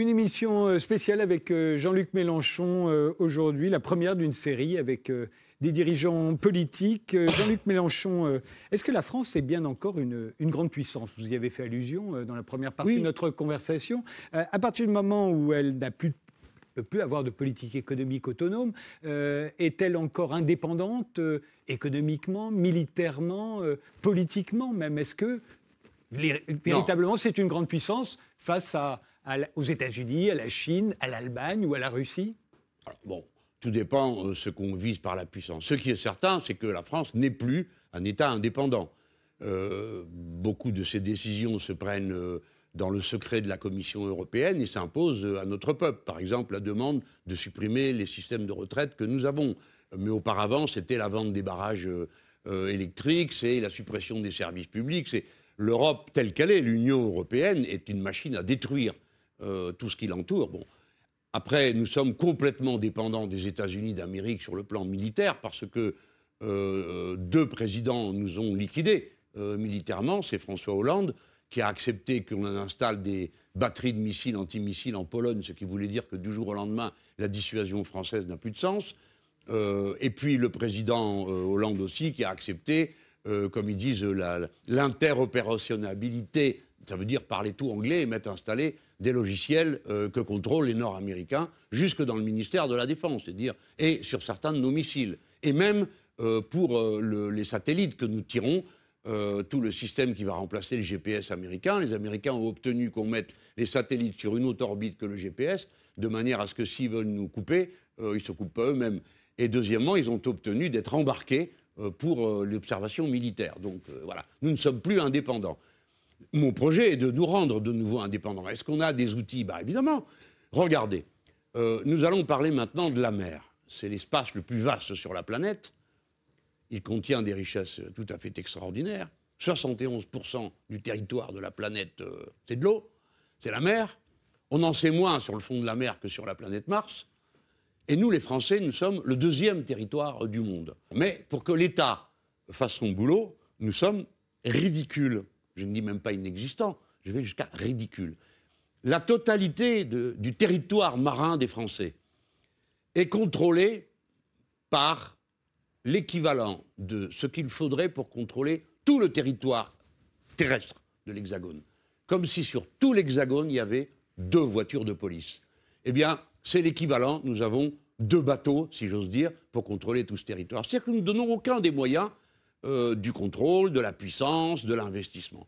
Une émission spéciale avec Jean-Luc Mélenchon aujourd'hui, la première d'une série avec des dirigeants politiques. Jean-Luc Mélenchon, est-ce que la France est bien encore une, grande puissance? Vous y avez fait allusion dans la première partie de notre conversation. à partir du moment où elle n'a plus peut plus avoir de politique économique autonome. Est-elle encore indépendante économiquement, militairement, politiquement même? Est-ce que véritablement c'est une grande puissance face à, aux États-Unis, à la Chine, à l'Allemagne ou à la Russie? Bon, tout dépend de ce qu'on vise par la puissance. Ce qui est certain, c'est que la France n'est plus un État indépendant. Euh, beaucoup de ces décisions se prennent euh, dans le secret de la Commission européenne et s'imposent à notre peuple. Par exemple, la demande de supprimer les systèmes de retraite que nous avons. Mais auparavant, c'était la vente des barrages euh, électriques, c'est la suppression des services publics, l'Europe telle qu'elle est, l'Union européenne, est une machine à détruire euh, tout ce qui l'entoure. Bon. Après, nous sommes complètement dépendants des États-Unis d'Amérique sur le plan militaire parce que euh, deux présidents nous ont liquidés euh, militairement. C'est François Hollande qui a accepté qu'on installe des batteries de missiles antimissiles en Pologne, ce qui voulait dire que du jour au lendemain, la dissuasion française n'a plus de sens. et puis le président Hollande aussi qui a accepté euh, comme ils disent, l'interopérationnalité, ça veut dire parler tout anglais et mettre installé des logiciels euh, que contrôlent les Nord-Américains, jusque dans le ministère de la Défense, c'est-à-dire, et sur certains de nos missiles. Et même euh, pour les satellites que nous tirons, tout le système qui va remplacer le GPS américain. Les Américains ont obtenu qu'on mette les satellites sur une autre orbite que le GPS, de manière à ce que s'ils veulent nous couper, ils ne se coupent pas eux-mêmes. Et deuxièmement, ils ont obtenu d'être embarqués euh, pour euh, l'observation militaire. Donc euh, voilà, nous ne sommes plus indépendants. Mon projet est de nous rendre de nouveau indépendants. Est-ce qu'on a des outils? Bah, Évidemment. Regardez, nous allons parler maintenant de la mer. C'est l'espace le plus vaste sur la planète. Il contient des richesses tout à fait extraordinaires. 71% du territoire de la planète, c'est de l'eau, c'est la mer. On en sait moins sur le fond de la mer que sur la planète Mars. Et nous, les Français, nous sommes le deuxième territoire du monde. Mais pour que l'État fasse son boulot, nous sommes ridicules. Je ne dis même pas inexistants, je vais jusqu'à ridicule. La totalité du territoire marin des Français est contrôlée par l'équivalent de ce qu'il faudrait pour contrôler tout le territoire terrestre de l'Hexagone. Comme si sur tout l'Hexagone, il y avait deux voitures de police. Eh bien, c'est l'équivalent. Nous avons deux bateaux, si j'ose dire, pour contrôler tout ce territoire. C'est-à-dire que nous ne donnons aucun des moyens euh, du contrôle, de la puissance, de l'investissement.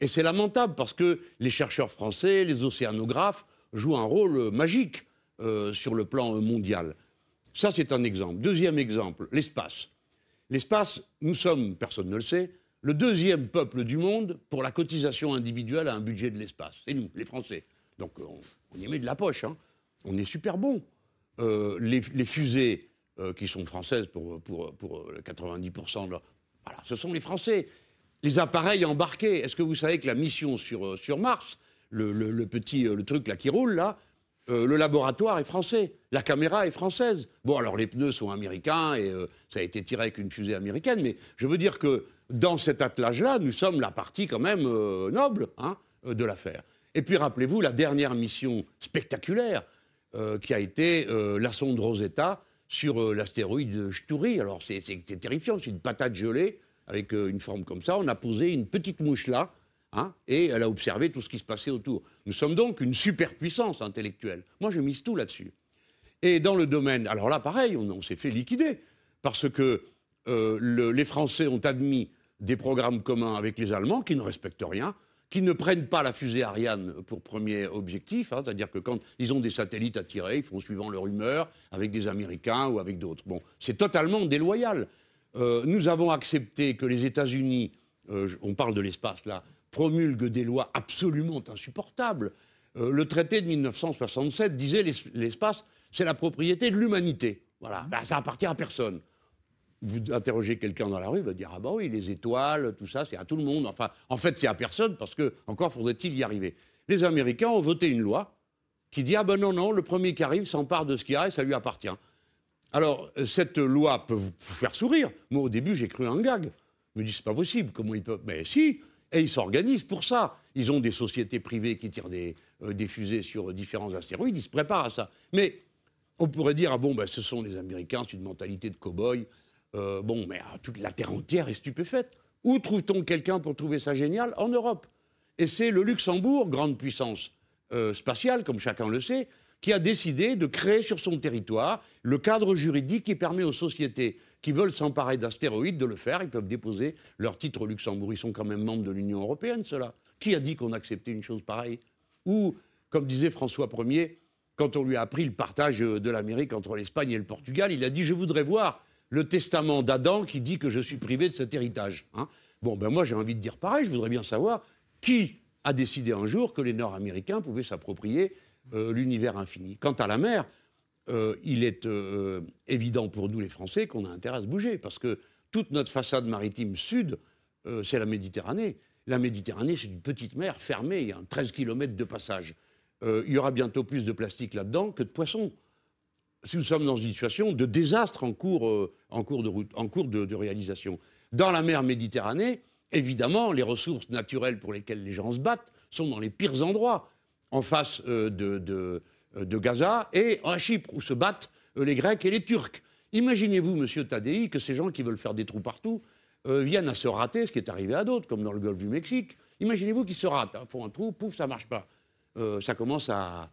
Et c'est lamentable parce que les chercheurs français, les océanographes jouent un rôle magique euh, sur le plan mondial. Ça, c'est un exemple. Deuxième exemple, l'espace. L'espace, nous sommes, personne ne le sait, le deuxième peuple du monde pour la cotisation individuelle à un budget de l'espace. C'est nous, les Français. Donc on, y met de la poche. Hein on est super bon. Euh, les, fusées euh, qui sont françaises pour, pour, pour 90% de Voilà, ce sont les Français. Les appareils embarqués. Est-ce que vous savez que la mission sur, euh, sur Mars, le, petit le truc là qui roule là, le laboratoire est français, la caméra est française. Bon, alors les pneus sont américains et ça a été tiré avec une fusée américaine, mais je veux dire que dans cet attelage-là, nous sommes la partie quand même noble hein, de l'affaire. Et puis rappelez-vous la dernière mission spectaculaire euh, qui a été euh, la sonde Rosetta sur euh, l'astéroïde Sturi. Alors c'est terrifiant, c'est une patate gelée avec une forme comme ça. On a posé une petite mouche là, hein, et elle a observé tout ce qui se passait autour. Nous sommes donc une superpuissance intellectuelle. Moi, je mise tout là-dessus. Et dans le domaine, alors là, pareil, on, s'est fait liquider parce que les Français ont admis des programmes communs avec les Allemands qui ne respectent rien qui ne prennent pas la fusée Ariane pour premier objectif, hein, c'est-à-dire que quand ils ont des satellites à tirer, ils font suivant leur humeur, avec des Américains ou avec d'autres. Bon, c'est totalement déloyal. Euh, nous avons accepté que les États-Unis, euh, on parle de l'espace là, promulguent des lois absolument insupportables. Euh, le traité de 1967 disait l'espace, c'est la propriété de l'humanité. Voilà, ben, ça appartient à personne vous interrogez quelqu'un dans la rue, il va dire Ah bah oui, les étoiles, tout ça, c'est à tout le monde. Enfin, en fait, c'est à personne parce que, encore faudrait-il y arriver. Les Américains ont voté une loi qui dit Ah ben non, non, le premier qui arrive s'empare de ce qu'il y a et ça lui appartient. Alors, euh, cette loi peut vous faire sourire. Moi, au début, j'ai cru un gag. Je me dis C'est pas possible, comment ils peuvent. Mais si, Et ils s'organisent pour ça. Ils ont des sociétés privées qui tirent des, euh, fusées sur différents astéroïdes, ils se préparent à ça. Mais on pourrait dire, ah bon, ben, ce sont les Américains, c'est une mentalité de cow-boy. Euh, bon, mais ah, toute la Terre entière est stupéfaite. Où trouve-t-on quelqu'un pour trouver ça génial? En Europe. Et c'est le Luxembourg, grande puissance euh, spatiale, comme chacun le sait, qui a décidé de créer sur son territoire le cadre juridique qui permet aux sociétés qui veulent s'emparer d'astéroïdes de le faire. Ils peuvent déposer leur titre au Luxembourg. Ils sont quand même membres de l'Union européenne, cela. Qui a dit qu'on acceptait une chose pareille? Ou, comme disait François Ier, quand on lui a appris le partage de l'Amérique entre l'Espagne et le Portugal, il a dit Je voudrais voir le testament d'Adam qui dit que je suis privé de cet héritage. Hein. bon, ben moi j'ai envie de dire pareil, je voudrais bien savoir qui a décidé un jour que les Nord-Américains pouvaient s'approprier euh, l'univers infini. Quant à la mer, euh, il est euh, évident pour nous les Français qu'on a intérêt à se bouger, parce que toute notre façade maritime sud, c'est la Méditerranée. La Méditerranée, c'est une petite mer fermée, il y a 13 km de passage. il y aura bientôt plus de plastique là-dedans que de poissons. Si nous sommes dans une situation de désastre en cours, cours, de, réalisation. Dans la mer Méditerranée, évidemment, les ressources naturelles pour lesquelles les gens se battent sont dans les pires endroits, en face de euh, de Gaza et à Chypre, où se battent euh, les Grecs et les Turcs. Imaginez-vous, monsieur Tadei, que ces gens qui veulent faire des trous partout euh, viennent à se rater, ce qui est arrivé à d'autres, comme dans le golfe du Mexique. Imaginez-vous qu'ils se ratent, hein, font un trou, pouf, ça marche pas. ça commence à.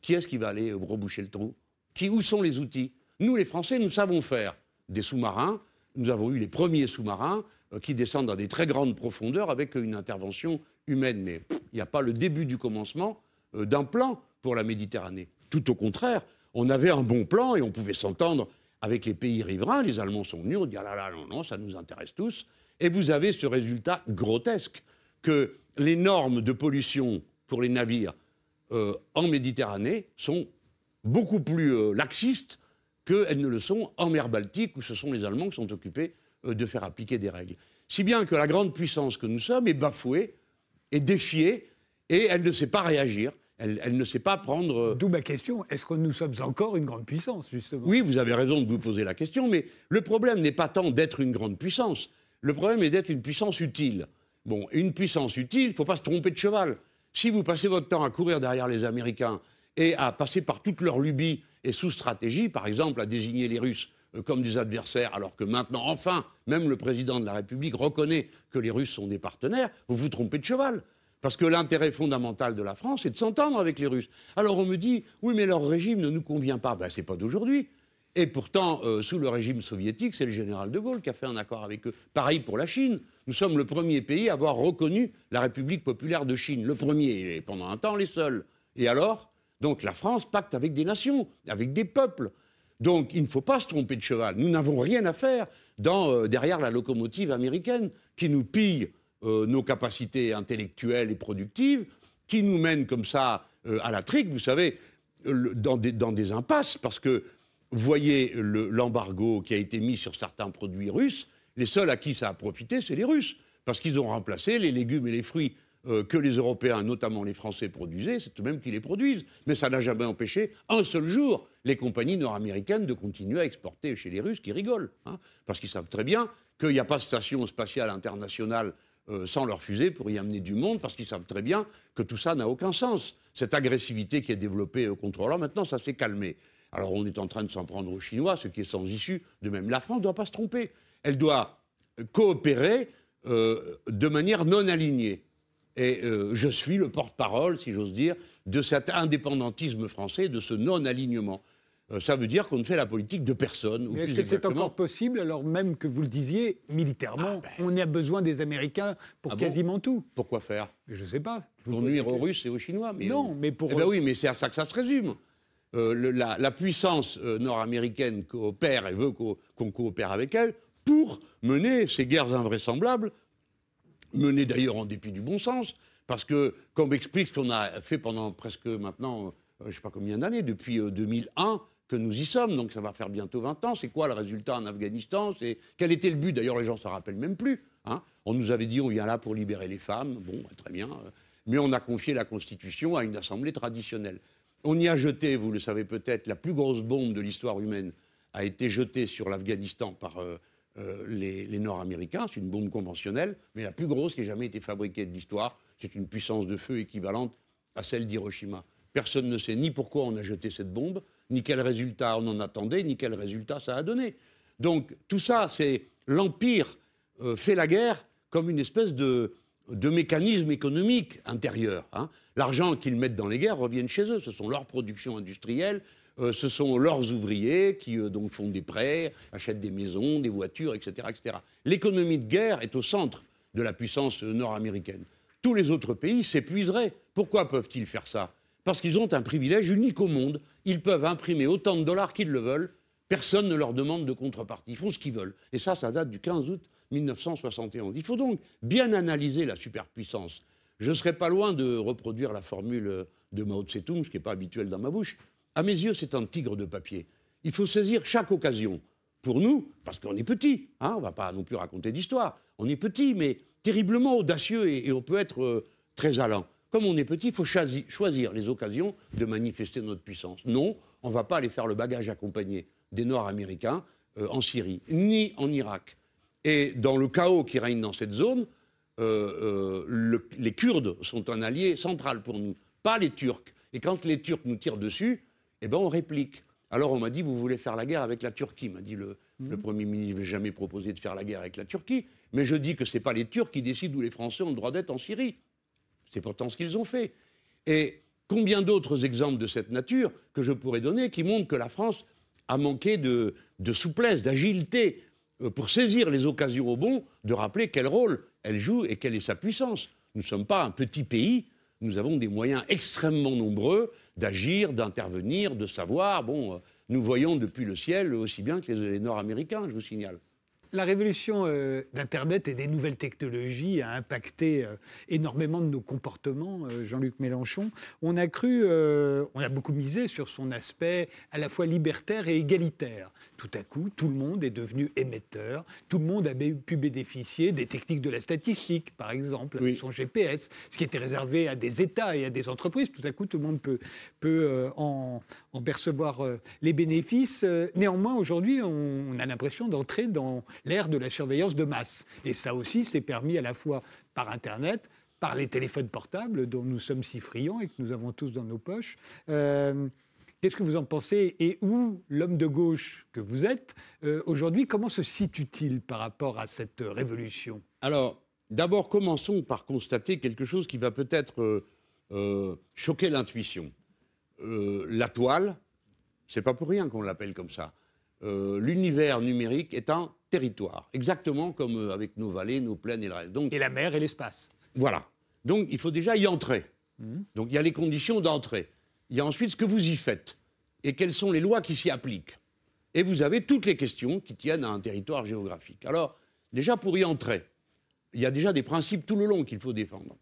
Qui est-ce qui va aller reboucher le trou? Où sont les outils Nous, les Français, nous savons faire des sous-marins. Nous avons eu les premiers sous-marins qui descendent dans des très grandes profondeurs avec une intervention humaine. Mais il n'y a pas le début du commencement d'un plan pour la Méditerranée. Tout au contraire, on avait un bon plan et on pouvait s'entendre avec les pays riverains. Les Allemands sont venus, on dit ah là là, non, non, ça nous intéresse tous. Et vous avez ce résultat grotesque que les normes de pollution pour les navires euh, en Méditerranée sont beaucoup plus euh, laxistes qu'elles ne le sont en mer Baltique, où ce sont les Allemands qui sont occupés euh, de faire appliquer des règles. Si bien que la grande puissance que nous sommes est bafouée, est défiée, et elle ne sait pas réagir. Elle, ne sait pas prendre. Euh, D'où ma question est-ce que nous sommes encore une grande puissance, justement? Oui, vous avez raison de vous poser la question, mais le problème n'est pas tant d'être une grande puissance. Le problème est d'être une puissance utile. Bon, une puissance utile, il ne faut pas se tromper de cheval. Si vous passez votre temps à courir derrière les Américains et à passer par toutes leurs lubies et sous-stratégies, par exemple à désigner les Russes euh, comme des adversaires, alors que maintenant, enfin, même le président de la République reconnaît que les Russes sont des partenaires, vous vous trompez de cheval. Parce que l'intérêt fondamental de la France, c'est de s'entendre avec les Russes. Alors on me dit, oui, mais leur régime ne nous convient pas. Ben, ce n'est pas d'aujourd'hui. Et pourtant, euh, sous le régime soviétique, c'est le général de Gaulle qui a fait un accord avec eux. Pareil pour la Chine. Nous sommes le premier pays à avoir reconnu la République populaire de Chine. Le premier, et pendant un temps les seuls. Et alors Donc la France pacte avec des nations, avec des peuples. Donc il ne faut pas se tromper de cheval. Nous n'avons rien à faire euh, derrière la locomotive américaine qui nous pille euh, nos capacités intellectuelles et productives, qui nous mènent comme ça euh, à la trique, vous savez, dans, des, impasses, parce que voyez l'embargo qui a été mis sur certains produits russes, les seuls à qui ça a profité, c'est les Russes, parce qu'ils ont remplacé les légumes et les fruits euh, que les Européens, notamment les Français, produisaient, c'est tout de même qu'ils les produisent. Mais ça n'a jamais empêché un seul jour les compagnies nord-américaines de continuer à exporter chez les Russes qui rigolent, hein, parce qu'ils savent très bien qu'il n'y a pas de station spatiale internationale euh, sans leur fusée pour y amener du monde, parce qu'ils savent très bien que tout ça n'a aucun sens. Cette agressivité qui est développée au contrôleur, maintenant, ça s'est calmé. Alors on est en train de s'en prendre aux Chinois, ce qui est sans issue. De même, la France ne doit pas se tromper. Elle doit coopérer euh, de manière non alignée. Et euh, je suis le porte-parole, si j'ose dire, de cet indépendantisme français, de ce non-alignement. Euh, ça veut dire qu'on ne fait la politique de personne. Est-ce que c'est encore possible, alors même que vous le disiez, militairement, ah, ben. on a besoin des Américains pour ah quasiment tout? Pourquoi faire? Je ne sais pas. Pour nuire aux Russes et aux Chinois. Mais non, mais pour. Eh ben oui, mais c'est à ça que ça se résume. Euh, la, puissance nord-américaine coopère et veut qu'on coopère avec elle pour mener ces guerres invraisemblables, menées d'ailleurs en dépit du bon sens, parce que, comme explique ce qu'on a fait pendant presque maintenant, je ne sais pas combien d'années, depuis 2001, que nous y sommes, donc ça va faire bientôt 20 ans. C'est quoi le résultat en Afghanistan Quel était le but? D'ailleurs, les gens ne s'en rappellent même plus. Hein. on nous avait dit on vient là pour libérer les femmes. Bon, bah, très bien. Mais on a confié la Constitution à une assemblée traditionnelle. On y a jeté, vous le savez peut-être, la plus grosse bombe de l'histoire humaine a été jetée sur l'Afghanistan par euh, les, Nord-Américains. C'est une bombe conventionnelle, mais la plus grosse qui ait jamais été fabriquée de l'histoire. C'est une puissance de feu équivalente à celle d'Hiroshima. Personne ne sait ni pourquoi on a jeté cette bombe, ni quel résultat on en attendait, ni quel résultat ça a donné. Donc tout ça, c'est l'Empire euh, fait la guerre comme une espèce de, mécanisme économique intérieur. Hein. L'argent qu'ils mettent dans les guerres revient chez eux. Ce sont leurs productions industrielles, euh, ce sont leurs ouvriers qui donc font des prêts, achètent des maisons, des voitures, etc. etc. L'économie de guerre est au centre de la puissance nord-américaine. Tous les autres pays s'épuiseraient. Pourquoi peuvent-ils faire ça? Parce qu'ils ont un privilège unique au monde. Ils peuvent imprimer autant de dollars qu'ils le veulent. Personne ne leur demande de contrepartie. Ils font ce qu'ils veulent. Et ça, ça date du 15 août 1971. Il faut donc bien analyser la superpuissance. Je ne serais pas loin de reproduire la formule de Mao Tse-tung, ce qui n'est pas habituel dans ma bouche. À mes yeux, c'est un tigre de papier. Il faut saisir chaque occasion. Pour nous, parce qu'on est petit, hein, on ne va pas non plus raconter d'histoire. On est petit, mais terriblement audacieux et, on peut être euh, très allant. Comme on est petit, il faut choisir les occasions de manifester notre puissance. Non, on ne va pas aller faire le bagage accompagné des Nord-Américains euh, en Syrie, ni en Irak. Et dans le chaos qui règne dans cette zone, euh, les Kurdes sont un allié central pour nous, pas les Turcs. Et quand les Turcs nous tirent dessus, eh ben on réplique. Alors on m'a dit, vous voulez faire la guerre avec la Turquie, m'a dit le, le mmh. Premier ministre. Je n'ai jamais proposé de faire la guerre avec la Turquie. Mais je dis que ce n'est pas les Turcs qui décident où les Français ont le droit d'être en Syrie. C'est pourtant ce qu'ils ont fait. Et combien d'autres exemples de cette nature que je pourrais donner qui montrent que la France a manqué de, souplesse, d'agilité euh, pour saisir les occasions au bon, de rappeler quel rôle elle joue et quelle est sa puissance. Nous ne sommes pas un petit pays, nous avons des moyens extrêmement nombreux d'agir, d'intervenir, de savoir. Bon, euh, nous voyons depuis le ciel aussi bien que les Nord-Américains, je vous signale. La révolution euh, d'Internet et des nouvelles technologies a impacté euh, énormément de nos comportements, Jean-Luc Mélenchon. On a cru, on a beaucoup misé sur son aspect à la fois libertaire et égalitaire. Tout à coup, tout le monde est devenu émetteur, tout le monde a pu bénéficier des techniques de la statistique, par exemple, avec son GPS, ce qui était réservé à des États et à des entreprises. Tout à coup, tout le monde peut, peut en, en, percevoir les bénéfices. Néanmoins, aujourd'hui, on, on a l'impression d'entrer dans l'ère de la surveillance de masse. Et ça aussi, c'est permis à la fois par Internet, par les téléphones portables dont nous sommes si friands et que nous avons tous dans nos poches. Euh, qu'est-ce que vous en pensez Et où l'homme de gauche que vous êtes, euh, aujourd'hui, comment se situe-t-il par rapport à cette révolution? Alors, d'abord, commençons par constater quelque chose qui va peut-être euh, choquer l'intuition. la toile, c'est pas pour rien qu'on l'appelle comme ça. L'univers numérique est un territoire, exactement comme euh, avec nos vallées, nos plaines et le reste. Donc, et la mer et l'espace. Voilà. Donc il faut déjà y entrer. Mmh. Donc il y a les conditions d'entrée. Il y a ensuite ce que vous y faites et quelles sont les lois qui s'y appliquent. Et vous avez toutes les questions qui tiennent à un territoire géographique. Alors, déjà pour y entrer, il y a déjà des principes tout le long qu'il faut défendre.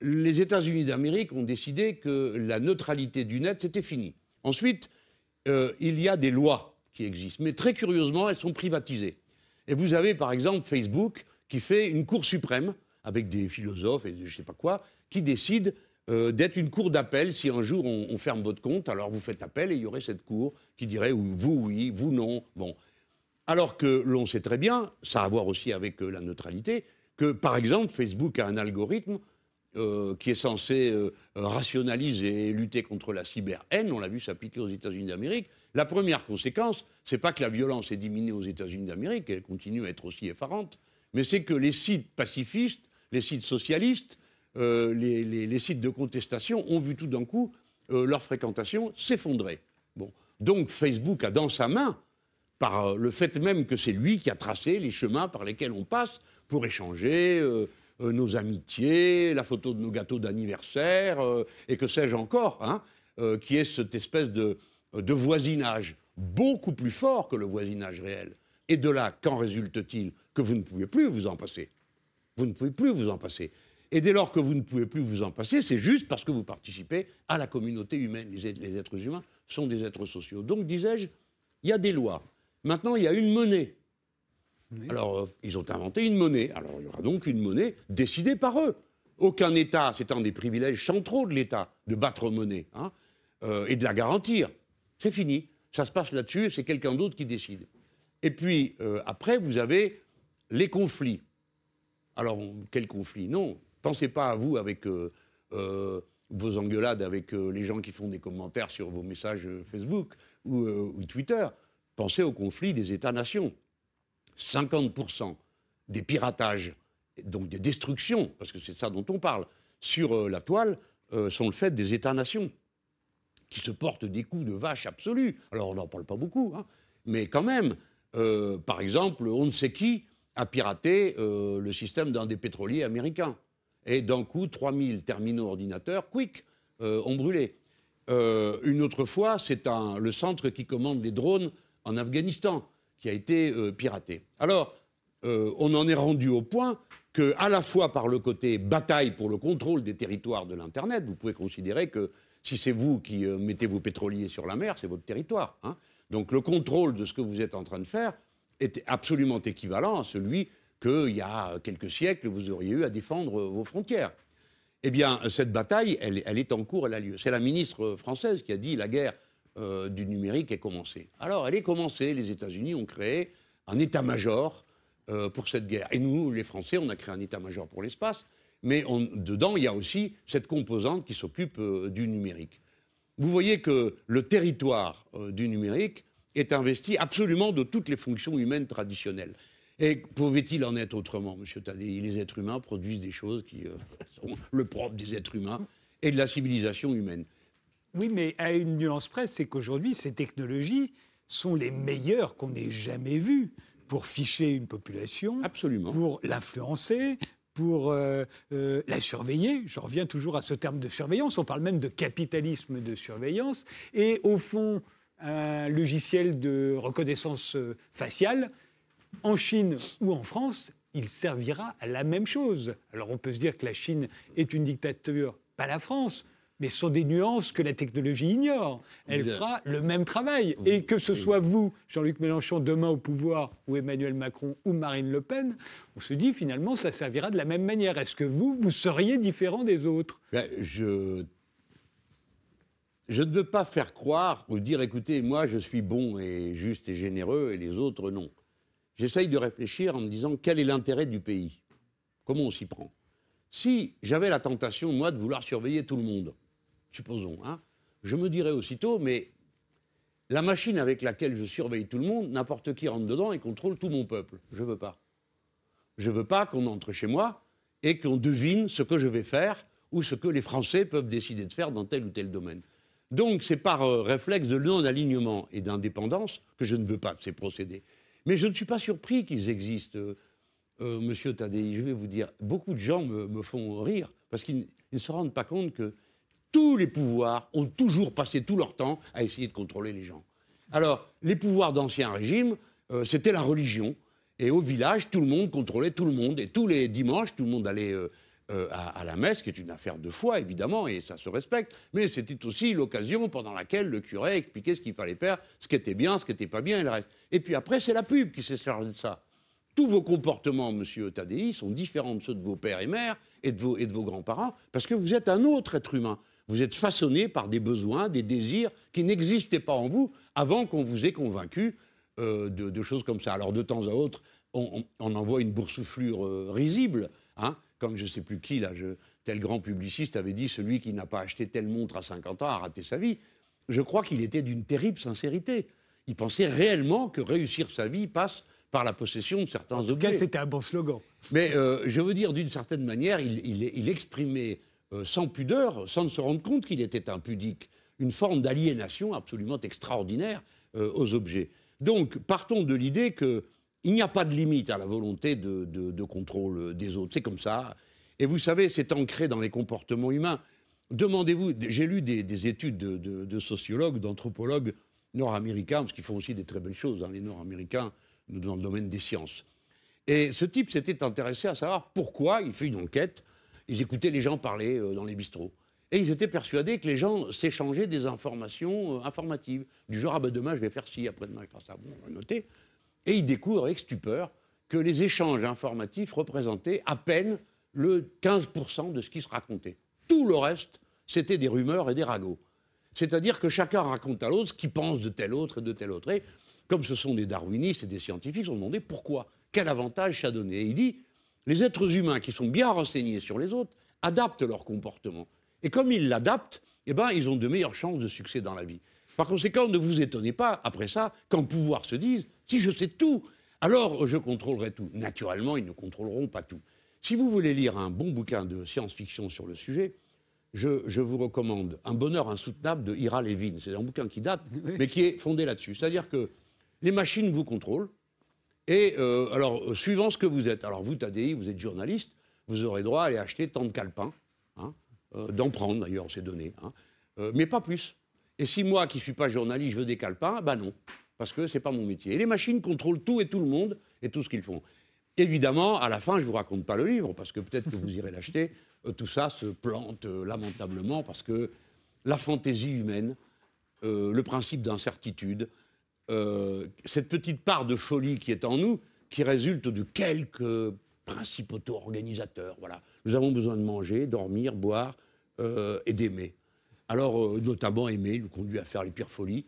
Les États-Unis d'Amérique ont décidé que la neutralité du net, c'était fini. Ensuite, euh, il y a des lois qui existent, mais très curieusement, elles sont privatisées. Et vous avez par exemple Facebook qui fait une cour suprême avec des philosophes et je ne sais pas quoi, qui décident euh, d'être une cour d'appel. Si un jour on, ferme votre compte, alors vous faites appel et il y aurait cette cour qui dirait vous oui, vous non. Bon. Alors que l'on sait très bien, ça a à voir aussi avec euh, la neutralité, que par exemple Facebook a un algorithme euh, qui est censé rationaliser et lutter contre la cyber-haine. On l'a vu s'appliquer aux États-Unis d'Amérique. La première conséquence, c'est pas que la violence est diminuée aux États-Unis d'Amérique, elle continue à être aussi effarante, mais c'est que les sites pacifistes, les sites socialistes, euh, les, sites de contestation ont vu tout d'un coup euh, leur fréquentation s'effondrer. Bon. Donc Facebook a dans sa main, par euh, le fait même que c'est lui qui a tracé les chemins par lesquels on passe pour échanger nos amitiés, la photo de nos gâteaux d'anniversaire, et que sais-je encore, hein, qui est cette espèce de, de voisinage beaucoup plus fort que le voisinage réel. Et de là, qu'en résulte-t-il? Que vous ne pouvez plus vous en passer. Vous ne pouvez plus vous en passer. Et dès lors que vous ne pouvez plus vous en passer, c'est juste parce que vous participez à la communauté humaine. Les, êtres humains sont des êtres sociaux. Donc, disais-je, il y a des lois. Maintenant, il y a une monnaie. Alors, euh, ils ont inventé une monnaie. Alors, il y aura donc une monnaie décidée par eux. Aucun État, c'est un des privilèges centraux de l'État, de battre monnaie hein, euh, et de la garantir. C'est fini. Ça se passe là-dessus et c'est quelqu'un d'autre qui décide. Et puis, euh, après, vous avez les conflits. Alors, quel conflit Non, pensez pas à vous avec euh, euh, vos engueulades avec les gens qui font des commentaires sur vos messages Facebook ou, Twitter. Pensez au conflit des États-nations. 50% des piratages, donc des destructions, parce que c'est ça dont on parle, sur la toile, sont le fait des États-nations qui se portent des coups de vache absolus. Alors on n'en parle pas beaucoup, hein, mais quand même, euh, par exemple, on ne sait qui a piraté euh, le système d'un des pétroliers américains. Et d'un coup, 3000 terminaux ordinateurs, quick, euh, ont brûlé. une autre fois, c'est le centre qui commande les drones en Afghanistan qui a été piraté. Alors, on en est rendu au point que, à la fois par le côté bataille pour le contrôle des territoires de l'Internet, vous pouvez considérer que si c'est vous qui mettez vos pétroliers sur la mer, c'est votre territoire. Hein. Donc le contrôle de ce que vous êtes en train de faire est absolument équivalent à celui qu'il y a quelques siècles, vous auriez eu à défendre vos frontières. Eh bien, cette bataille, elle, est en cours, elle a lieu. C'est la ministre française qui a dit la guerre euh, du numérique est commencée. Alors, elle est commencée. Les États-Unis ont créé un état-major euh, pour cette guerre. Et nous, les Français, on a créé un état-major pour l'espace. Mais dedans, il y a aussi cette composante qui s'occupe euh, du numérique vous voyez que le territoire du numérique est investi absolument de toutes les fonctions humaines traditionnelles. Et pouvait-il en être autrement, Monsieur Tadei Les êtres humains produisent des choses qui euh, <laughs> sont le propre des êtres humains et de la civilisation humaine. Oui, mais à une nuance près, c'est qu'aujourd'hui, ces technologies sont les meilleures qu'on ait jamais vues pour ficher une population, Absolument. pour l'influencer, pour euh, euh, la surveiller. Je reviens toujours à ce terme de surveillance. On parle même de capitalisme de surveillance. Et au fond, un logiciel de reconnaissance faciale, en Chine ou en France, il servira à la même chose. Alors on peut se dire que la Chine est une dictature, pas la France mais ce sont des nuances que la technologie ignore. Elle fera le même travail. Et que ce soit vous, Jean-Luc Mélenchon, demain au pouvoir, ou Emmanuel Macron, ou Marine Le Pen, on se dit finalement ça servira de la même manière. Est-ce que vous, vous seriez différent des autres? Ben, je... je ne veux pas faire croire ou dire écoutez, moi je suis bon et juste et généreux et les autres non. J'essaye de réfléchir en me disant quel est l'intérêt du pays? Comment on s'y prend? Si j'avais la tentation, moi, de vouloir surveiller tout le monde, supposons, hein, je me dirais aussitôt, mais la machine avec laquelle je surveille tout le monde, n'importe qui rentre dedans et contrôle tout mon peuple. Je ne veux pas. Je ne veux pas qu'on entre chez moi et qu'on devine ce que je vais faire ou ce que les Français peuvent décider de faire dans tel ou tel domaine. Donc c'est par euh, réflexe de non-alignement et d'indépendance que je ne veux pas de ces procédés. Mais je ne suis pas surpris qu'ils existent, euh, euh, monsieur Tadei. Je vais vous dire, beaucoup de gens me, font rire parce qu'ils ne se rendent pas compte que tous les pouvoirs ont toujours passé tout leur temps à essayer de contrôler les gens. Alors, les pouvoirs d'ancien régime, euh, c'était la religion. Et au village, tout le monde contrôlait tout le monde. Et tous les dimanches, tout le monde allait euh, à, la messe, qui est une affaire de foi, évidemment, et ça se respecte. Mais c'était aussi l'occasion pendant laquelle le curé expliquait ce qu'il fallait faire, ce qui était bien, ce qui n'était pas bien, et le reste. Et puis après, c'est la pub qui s'est chargée de ça. Tous vos comportements, monsieur Tadei, sont différents de ceux de vos pères et mères et de vos, vos grands-parents, parce que vous êtes un autre être humain. Vous êtes façonné par des besoins, des désirs qui n'existaient pas en vous avant qu'on vous ait convaincu euh, de, choses comme ça. Alors de temps à autre, on, envoie une boursouflure euh, risible, hein, comme je ne sais plus qui, là, tel grand publiciste avait dit celui qui n'a pas acheté telle montre à 50 ans a raté sa vie. Je crois qu'il était d'une terrible sincérité. Il pensait réellement que réussir sa vie passe par la possession de certains objets. En tout cas, c'était un bon slogan. Mais euh, je veux dire, d'une certaine manière, il, il exprimait euh, sans pudeur, sans se rendre compte qu'il était impudique, une forme d'aliénation absolument extraordinaire euh, aux objets. Donc, partons de l'idée qu'il n'y a pas de limite à la volonté de, contrôle des autres. C'est comme ça. Et vous savez, c'est ancré dans les comportements humains. Demandez-vous, j'ai lu des, études de, sociologues, d'anthropologues nord-américains, parce qu'ils font aussi des très belles choses, hein, les nord-américains, dans le domaine des sciences. Et ce type s'était intéressé à savoir pourquoi, il fait une enquête, ils écoutaient les gens parler euh, dans les bistrots. Et ils étaient persuadés que les gens s'échangeaient des informations euh, informatives. Du genre, ah ben demain je vais faire ci, après-demain je vais faire ça. Bon, on va noter. Et ils découvrent avec stupeur que les échanges informatifs représentaient à peine le 15% de ce qui se racontait. Tout le reste, c'était des rumeurs et des ragots. C'est-à-dire que chacun raconte à l'autre ce qu'il pense de tel autre et de tel autre. Et comme ce sont des darwinistes et des scientifiques, se sont demandé pourquoi, quel avantage ça donnait. Et il dit, les êtres humains qui sont bien renseignés sur les autres adaptent leur comportement. Et comme ils l'adaptent, eh ben, ils ont de meilleures chances de succès dans la vie. Par conséquent, ne vous étonnez pas, après ça, qu'en pouvoir se dise, si je sais tout, alors je contrôlerai tout. Naturellement, ils ne contrôleront pas tout. Si vous voulez lire un bon bouquin de science-fiction sur le sujet, je, vous recommande Un bonheur insoutenable de Ira Levin. C'est un bouquin qui date, mais qui est fondé là-dessus. C'est-à-dire que les machines vous contrôlent. Et euh, alors, suivant ce que vous êtes, alors vous, Tadei, vous êtes journaliste, vous aurez droit à aller acheter tant de calepins, hein, euh, d'en prendre d'ailleurs ces données, hein, euh, mais pas plus. Et si moi, qui ne suis pas journaliste, je veux des calepins, ben non, parce que ce n'est pas mon métier. Et les machines contrôlent tout et tout le monde et tout ce qu'ils font. Évidemment, à la fin, je ne vous raconte pas le livre, parce que peut-être que vous irez l'acheter. Euh, tout ça se plante euh, lamentablement, parce que la fantaisie humaine, euh, le principe d'incertitude, cette petite part de folie qui est en nous, qui résulte de quelques principes auto-organisateurs. Voilà. Nous avons besoin de manger, dormir, boire et d'aimer. Alors, notamment aimer nous conduit à faire les pires folies,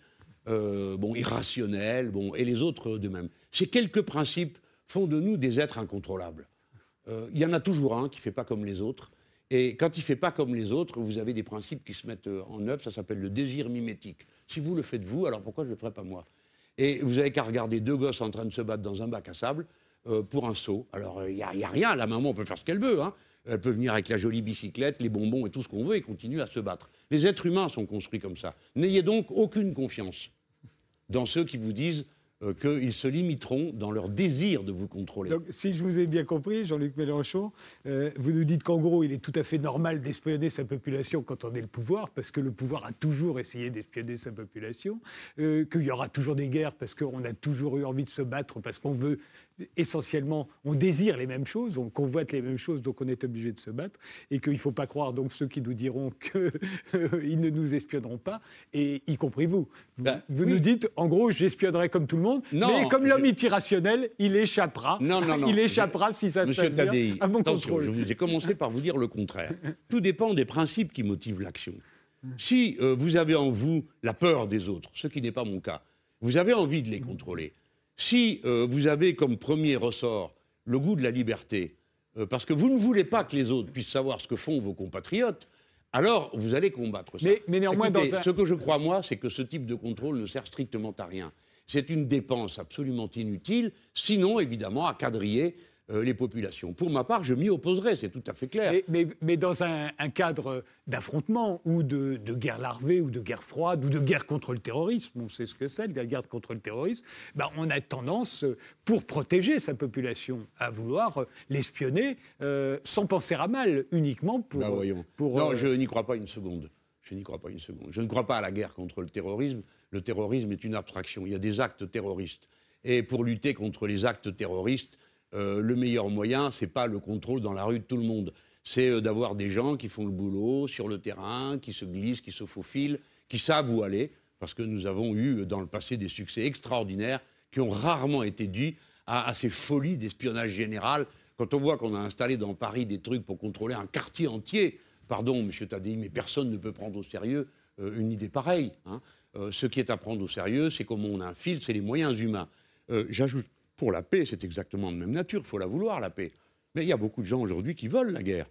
bon, irrationnelles, bon, et les autres de même. Ces quelques principes font de nous des êtres incontrôlables. Euh, il y en a toujours un qui ne fait pas comme les autres. Et quand il ne fait pas comme les autres, vous avez des principes qui se mettent euh, en œuvre, ça s'appelle le désir mimétique. Si vous le faites vous, alors pourquoi je ne le ferai pas moi? Et vous n'avez qu'à regarder deux gosses en train de se battre dans un bac à sable euh, pour un saut. Alors il n'y a, a, rien, la maman peut faire ce qu'elle veut. Hein. Elle peut venir avec la jolie bicyclette, les bonbons et tout ce qu'on veut et continuer à se battre. Les êtres humains sont construits comme ça. N'ayez donc aucune confiance dans ceux qui vous disent euh, qu'ils se limiteront dans leur désir de vous contrôler. Donc, si je vous ai bien compris, Jean-Luc Mélenchon, euh, vous nous dites qu'en gros, il est tout à fait normal d'espionner sa population quand on est le pouvoir, parce que le pouvoir a toujours essayé d'espionner sa population, euh, qu'il y aura toujours des guerres parce qu'on a toujours eu envie de se battre, parce qu'on veut essentiellement, on désire les mêmes choses, on convoite les mêmes choses, donc on est obligé de se battre, et qu'il ne faut pas croire donc ceux qui nous diront qu'ils ne nous espionneront pas, et y compris vous. Vous, ben, nous dites, en gros, j'espionnerai comme tout le monde, mais comme l'homme est irrationnel, il échappera. Non, non, non. Il échappera si ça se passe bien à mon attention, je vous ai commencé par vous dire le contraire. <laughs> Tout dépend des principes qui motivent l'action. Si euh, vous avez en vous la peur des autres, ce qui n'est pas mon cas, vous avez envie de les contrôler, si euh, vous avez comme premier ressort le goût de la liberté, euh, parce que vous ne voulez pas que les autres puissent savoir ce que font vos compatriotes, alors vous allez combattre ça. Mais, néanmoins, ce que je crois, moi, c'est que ce type de contrôle ne sert strictement à rien. C'est une dépense absolument inutile, sinon, évidemment, à quadriller euh, les populations. Pour ma part, je m'y opposerai, c'est tout à fait clair. Mais, dans un, cadre d'affrontement ou de, guerre larvée ou de guerre froide ou de guerre contre le terrorisme, on sait ce que c'est, la guerre contre le terrorisme, ben on a tendance, pour protéger sa population, à vouloir euh, l'espionner euh, sans penser à mal, uniquement pour... Ben voyons. pour non, je n'y crois pas une seconde. Je n'y crois pas une seconde. Je ne crois pas à la guerre contre le terrorisme. Le terrorisme est une abstraction. Il y a des actes terroristes. Et pour lutter contre les actes terroristes, euh, le meilleur moyen, c'est pas le contrôle dans la rue de tout le monde. C'est euh, d'avoir des gens qui font le boulot sur le terrain, qui se glissent, qui se faufilent, qui savent où aller, parce que nous avons eu dans le passé des succès extraordinaires qui ont rarement été dus à, ces folies d'espionnage général. Quand on voit qu'on a installé dans Paris des trucs pour contrôler un quartier entier, pardon, monsieur Tadei, mais personne ne peut prendre au sérieux euh, une idée pareille. Hein. ce qui est à prendre au sérieux, c'est comment on infiltre, c'est les moyens humains. J'ajoute pour la paix, c'est exactement de même nature, il faut la vouloir, la paix. Mais il y a beaucoup de gens aujourd'hui qui veulent la guerre.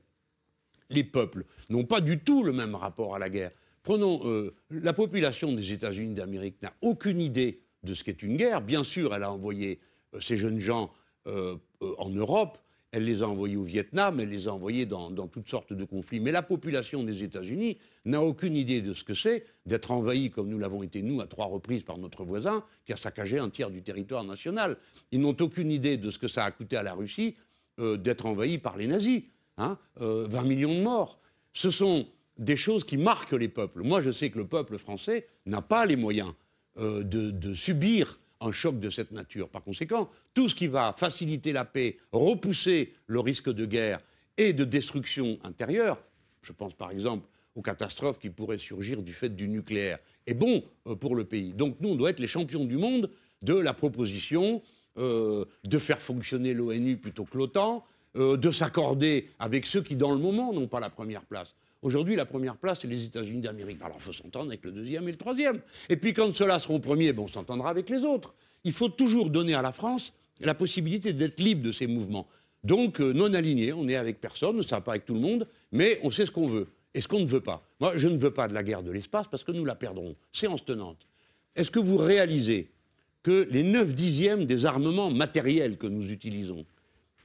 Les peuples n'ont pas du tout le même rapport à la guerre. Prenons euh, la population des États-Unis d'Amérique n'a aucune idée de ce qu'est une guerre. Bien sûr, elle a envoyé euh, ces jeunes gens euh, en Europe, elle les a envoyés au Vietnam, elle les a envoyés dans, toutes sortes de conflits. Mais la population des États-Unis n'a aucune idée de ce que c'est d'être envahi, comme nous l'avons été nous à trois reprises par notre voisin, qui a saccagé un tiers du territoire national. Ils n'ont aucune idée de ce que ça a coûté à la Russie euh, d'être envahi par les nazis. Hein, 20 euh, millions de morts. Ce sont des choses qui marquent les peuples. Moi, je sais que le peuple français n'a pas les moyens euh, de subir un choc de cette nature. Par conséquent, tout ce qui va faciliter la paix, repousser le risque de guerre et de destruction intérieure, je pense par exemple aux catastrophes qui pourraient surgir du fait du nucléaire, est bon euh, pour le pays. Donc nous, on doit être les champions du monde de la proposition euh, de faire fonctionner l'ONU plutôt que l'OTAN, euh, de s'accorder avec ceux qui, dans le moment, n'ont pas la première place. Aujourd'hui, la première place, c'est les États-Unis d'Amérique. Alors, il faut s'entendre avec le deuxième et le troisième. Et puis, quand ceux-là seront premiers, bon, on s'entendra avec les autres. Il faut toujours donner à la France la possibilité d'être libre de ses mouvements. Donc, euh, non aligné, on est avec personne, ça va pas avec tout le monde, mais on sait ce qu'on veut et ce qu'on ne veut pas. Moi, je ne veux pas de la guerre de l'espace parce que nous la perdrons. Séance tenante. Est-ce que vous réalisez que les 9 dixièmes des armements matériels que nous utilisons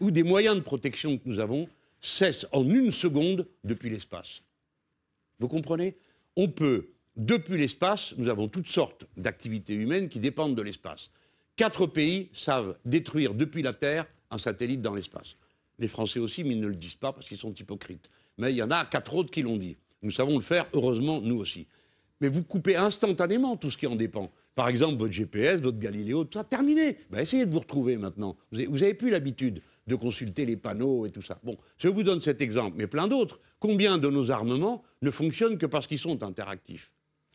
ou des moyens de protection que nous avons cessent en une seconde depuis l'espace Vous comprenez? On peut, depuis l'espace, nous avons toutes sortes d'activités humaines qui dépendent de l'espace. Quatre pays savent détruire depuis la Terre un satellite dans l'espace. Les Français aussi, mais ils ne le disent pas parce qu'ils sont hypocrites. Mais il y en a quatre autres qui l'ont dit. Nous savons le faire, heureusement, nous aussi. Mais vous coupez instantanément tout ce qui en dépend. Par exemple, votre GPS, votre Galiléo, tout ça, terminé. Ben, essayez de vous retrouver maintenant. Vous n'avez plus l'habitude de consulter les panneaux et tout ça. Bon, je vous donne cet exemple, mais plein d'autres. Combien de nos armements ne fonctionnent que parce qu'ils sont interactifs?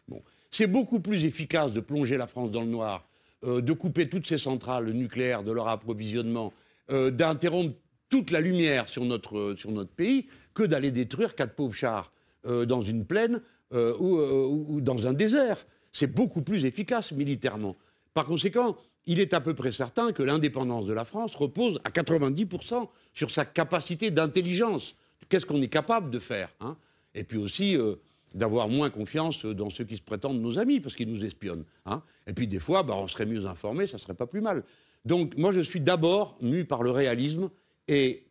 Bon. C'est beaucoup plus efficace de plonger la France dans le noir, euh, de couper toutes ces centrales nucléaires de leur approvisionnement, euh, d'interrompre toute la lumière sur notre, euh, sur notre pays que d'aller détruire quatre pauvres chars dans une plaine ou dans un désert c'est beaucoup plus efficace militairement. Par conséquent, il est à peu près certain que l'indépendance de la France repose à 90% sur sa capacité d'intelligence. Qu'est-ce qu'on est capable de faire hein? Et puis aussi euh, d'avoir moins confiance dans ceux qui se prétendent nos amis, parce qu'ils nous espionnent. Hein? Et puis des fois, bah, on serait mieux informé, ça serait pas plus mal. Donc moi, je suis d'abord mu par le réalisme et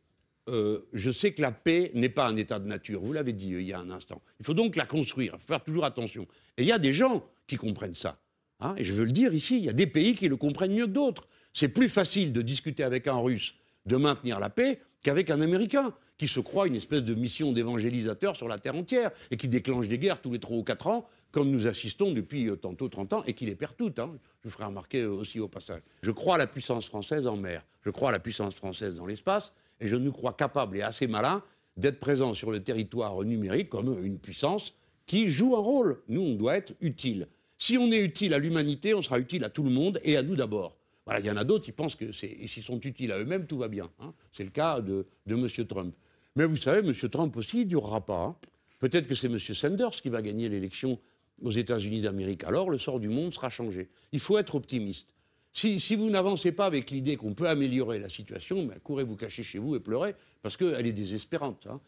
euh, je sais que la paix n'est pas un état de nature. Vous l'avez dit euh, il y a un instant. Il faut donc la construire, faire toujours attention. Et il y a des gens qui comprennent ça. Hein. et je veux le dire ici, il y a des pays qui le comprennent mieux que d'autres. C'est plus facile de discuter avec un Russe de maintenir la paix qu'avec un Américain qui se croit une espèce de mission d'évangélisateur sur la terre entière et qui déclenche des guerres tous les 3 ou 4 ans, comme nous assistons depuis euh, tantôt 30 ans, et qui les perd toutes. Hein. Je vous ferai remarquer aussi au passage. Je crois à la puissance française en mer, je crois à la puissance française dans l'espace, et je nous crois capable et assez malin d'être présent sur le territoire numérique comme une puissance qui joue un rôle. Nous, on doit être utile. Si on est utile à l'humanité, on sera utile à tout le monde et à nous d'abord. Voilà, il y en a d'autres qui pensent que s'ils sont utiles à eux-mêmes, tout va bien. Hein. C'est le cas de, M. Trump. Mais vous savez, M. Trump aussi, il ne durera pas. Hein. Peut-être que c'est M. Sanders qui va gagner l'élection aux États-Unis d'Amérique. Alors le sort du monde sera changé. Il faut être optimiste. Si, vous n'avancez pas avec l'idée qu'on peut améliorer la situation, ben, courez vous cacher chez vous et pleurez, parce qu'elle est désespérante. Hein.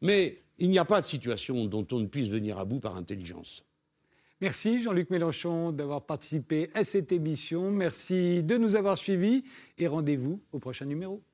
Mais il n'y a pas de situation dont on ne puisse venir à bout par intelligence. Merci Jean-Luc Mélenchon d'avoir participé à cette émission. Merci de nous avoir suivis et rendez-vous au prochain numéro.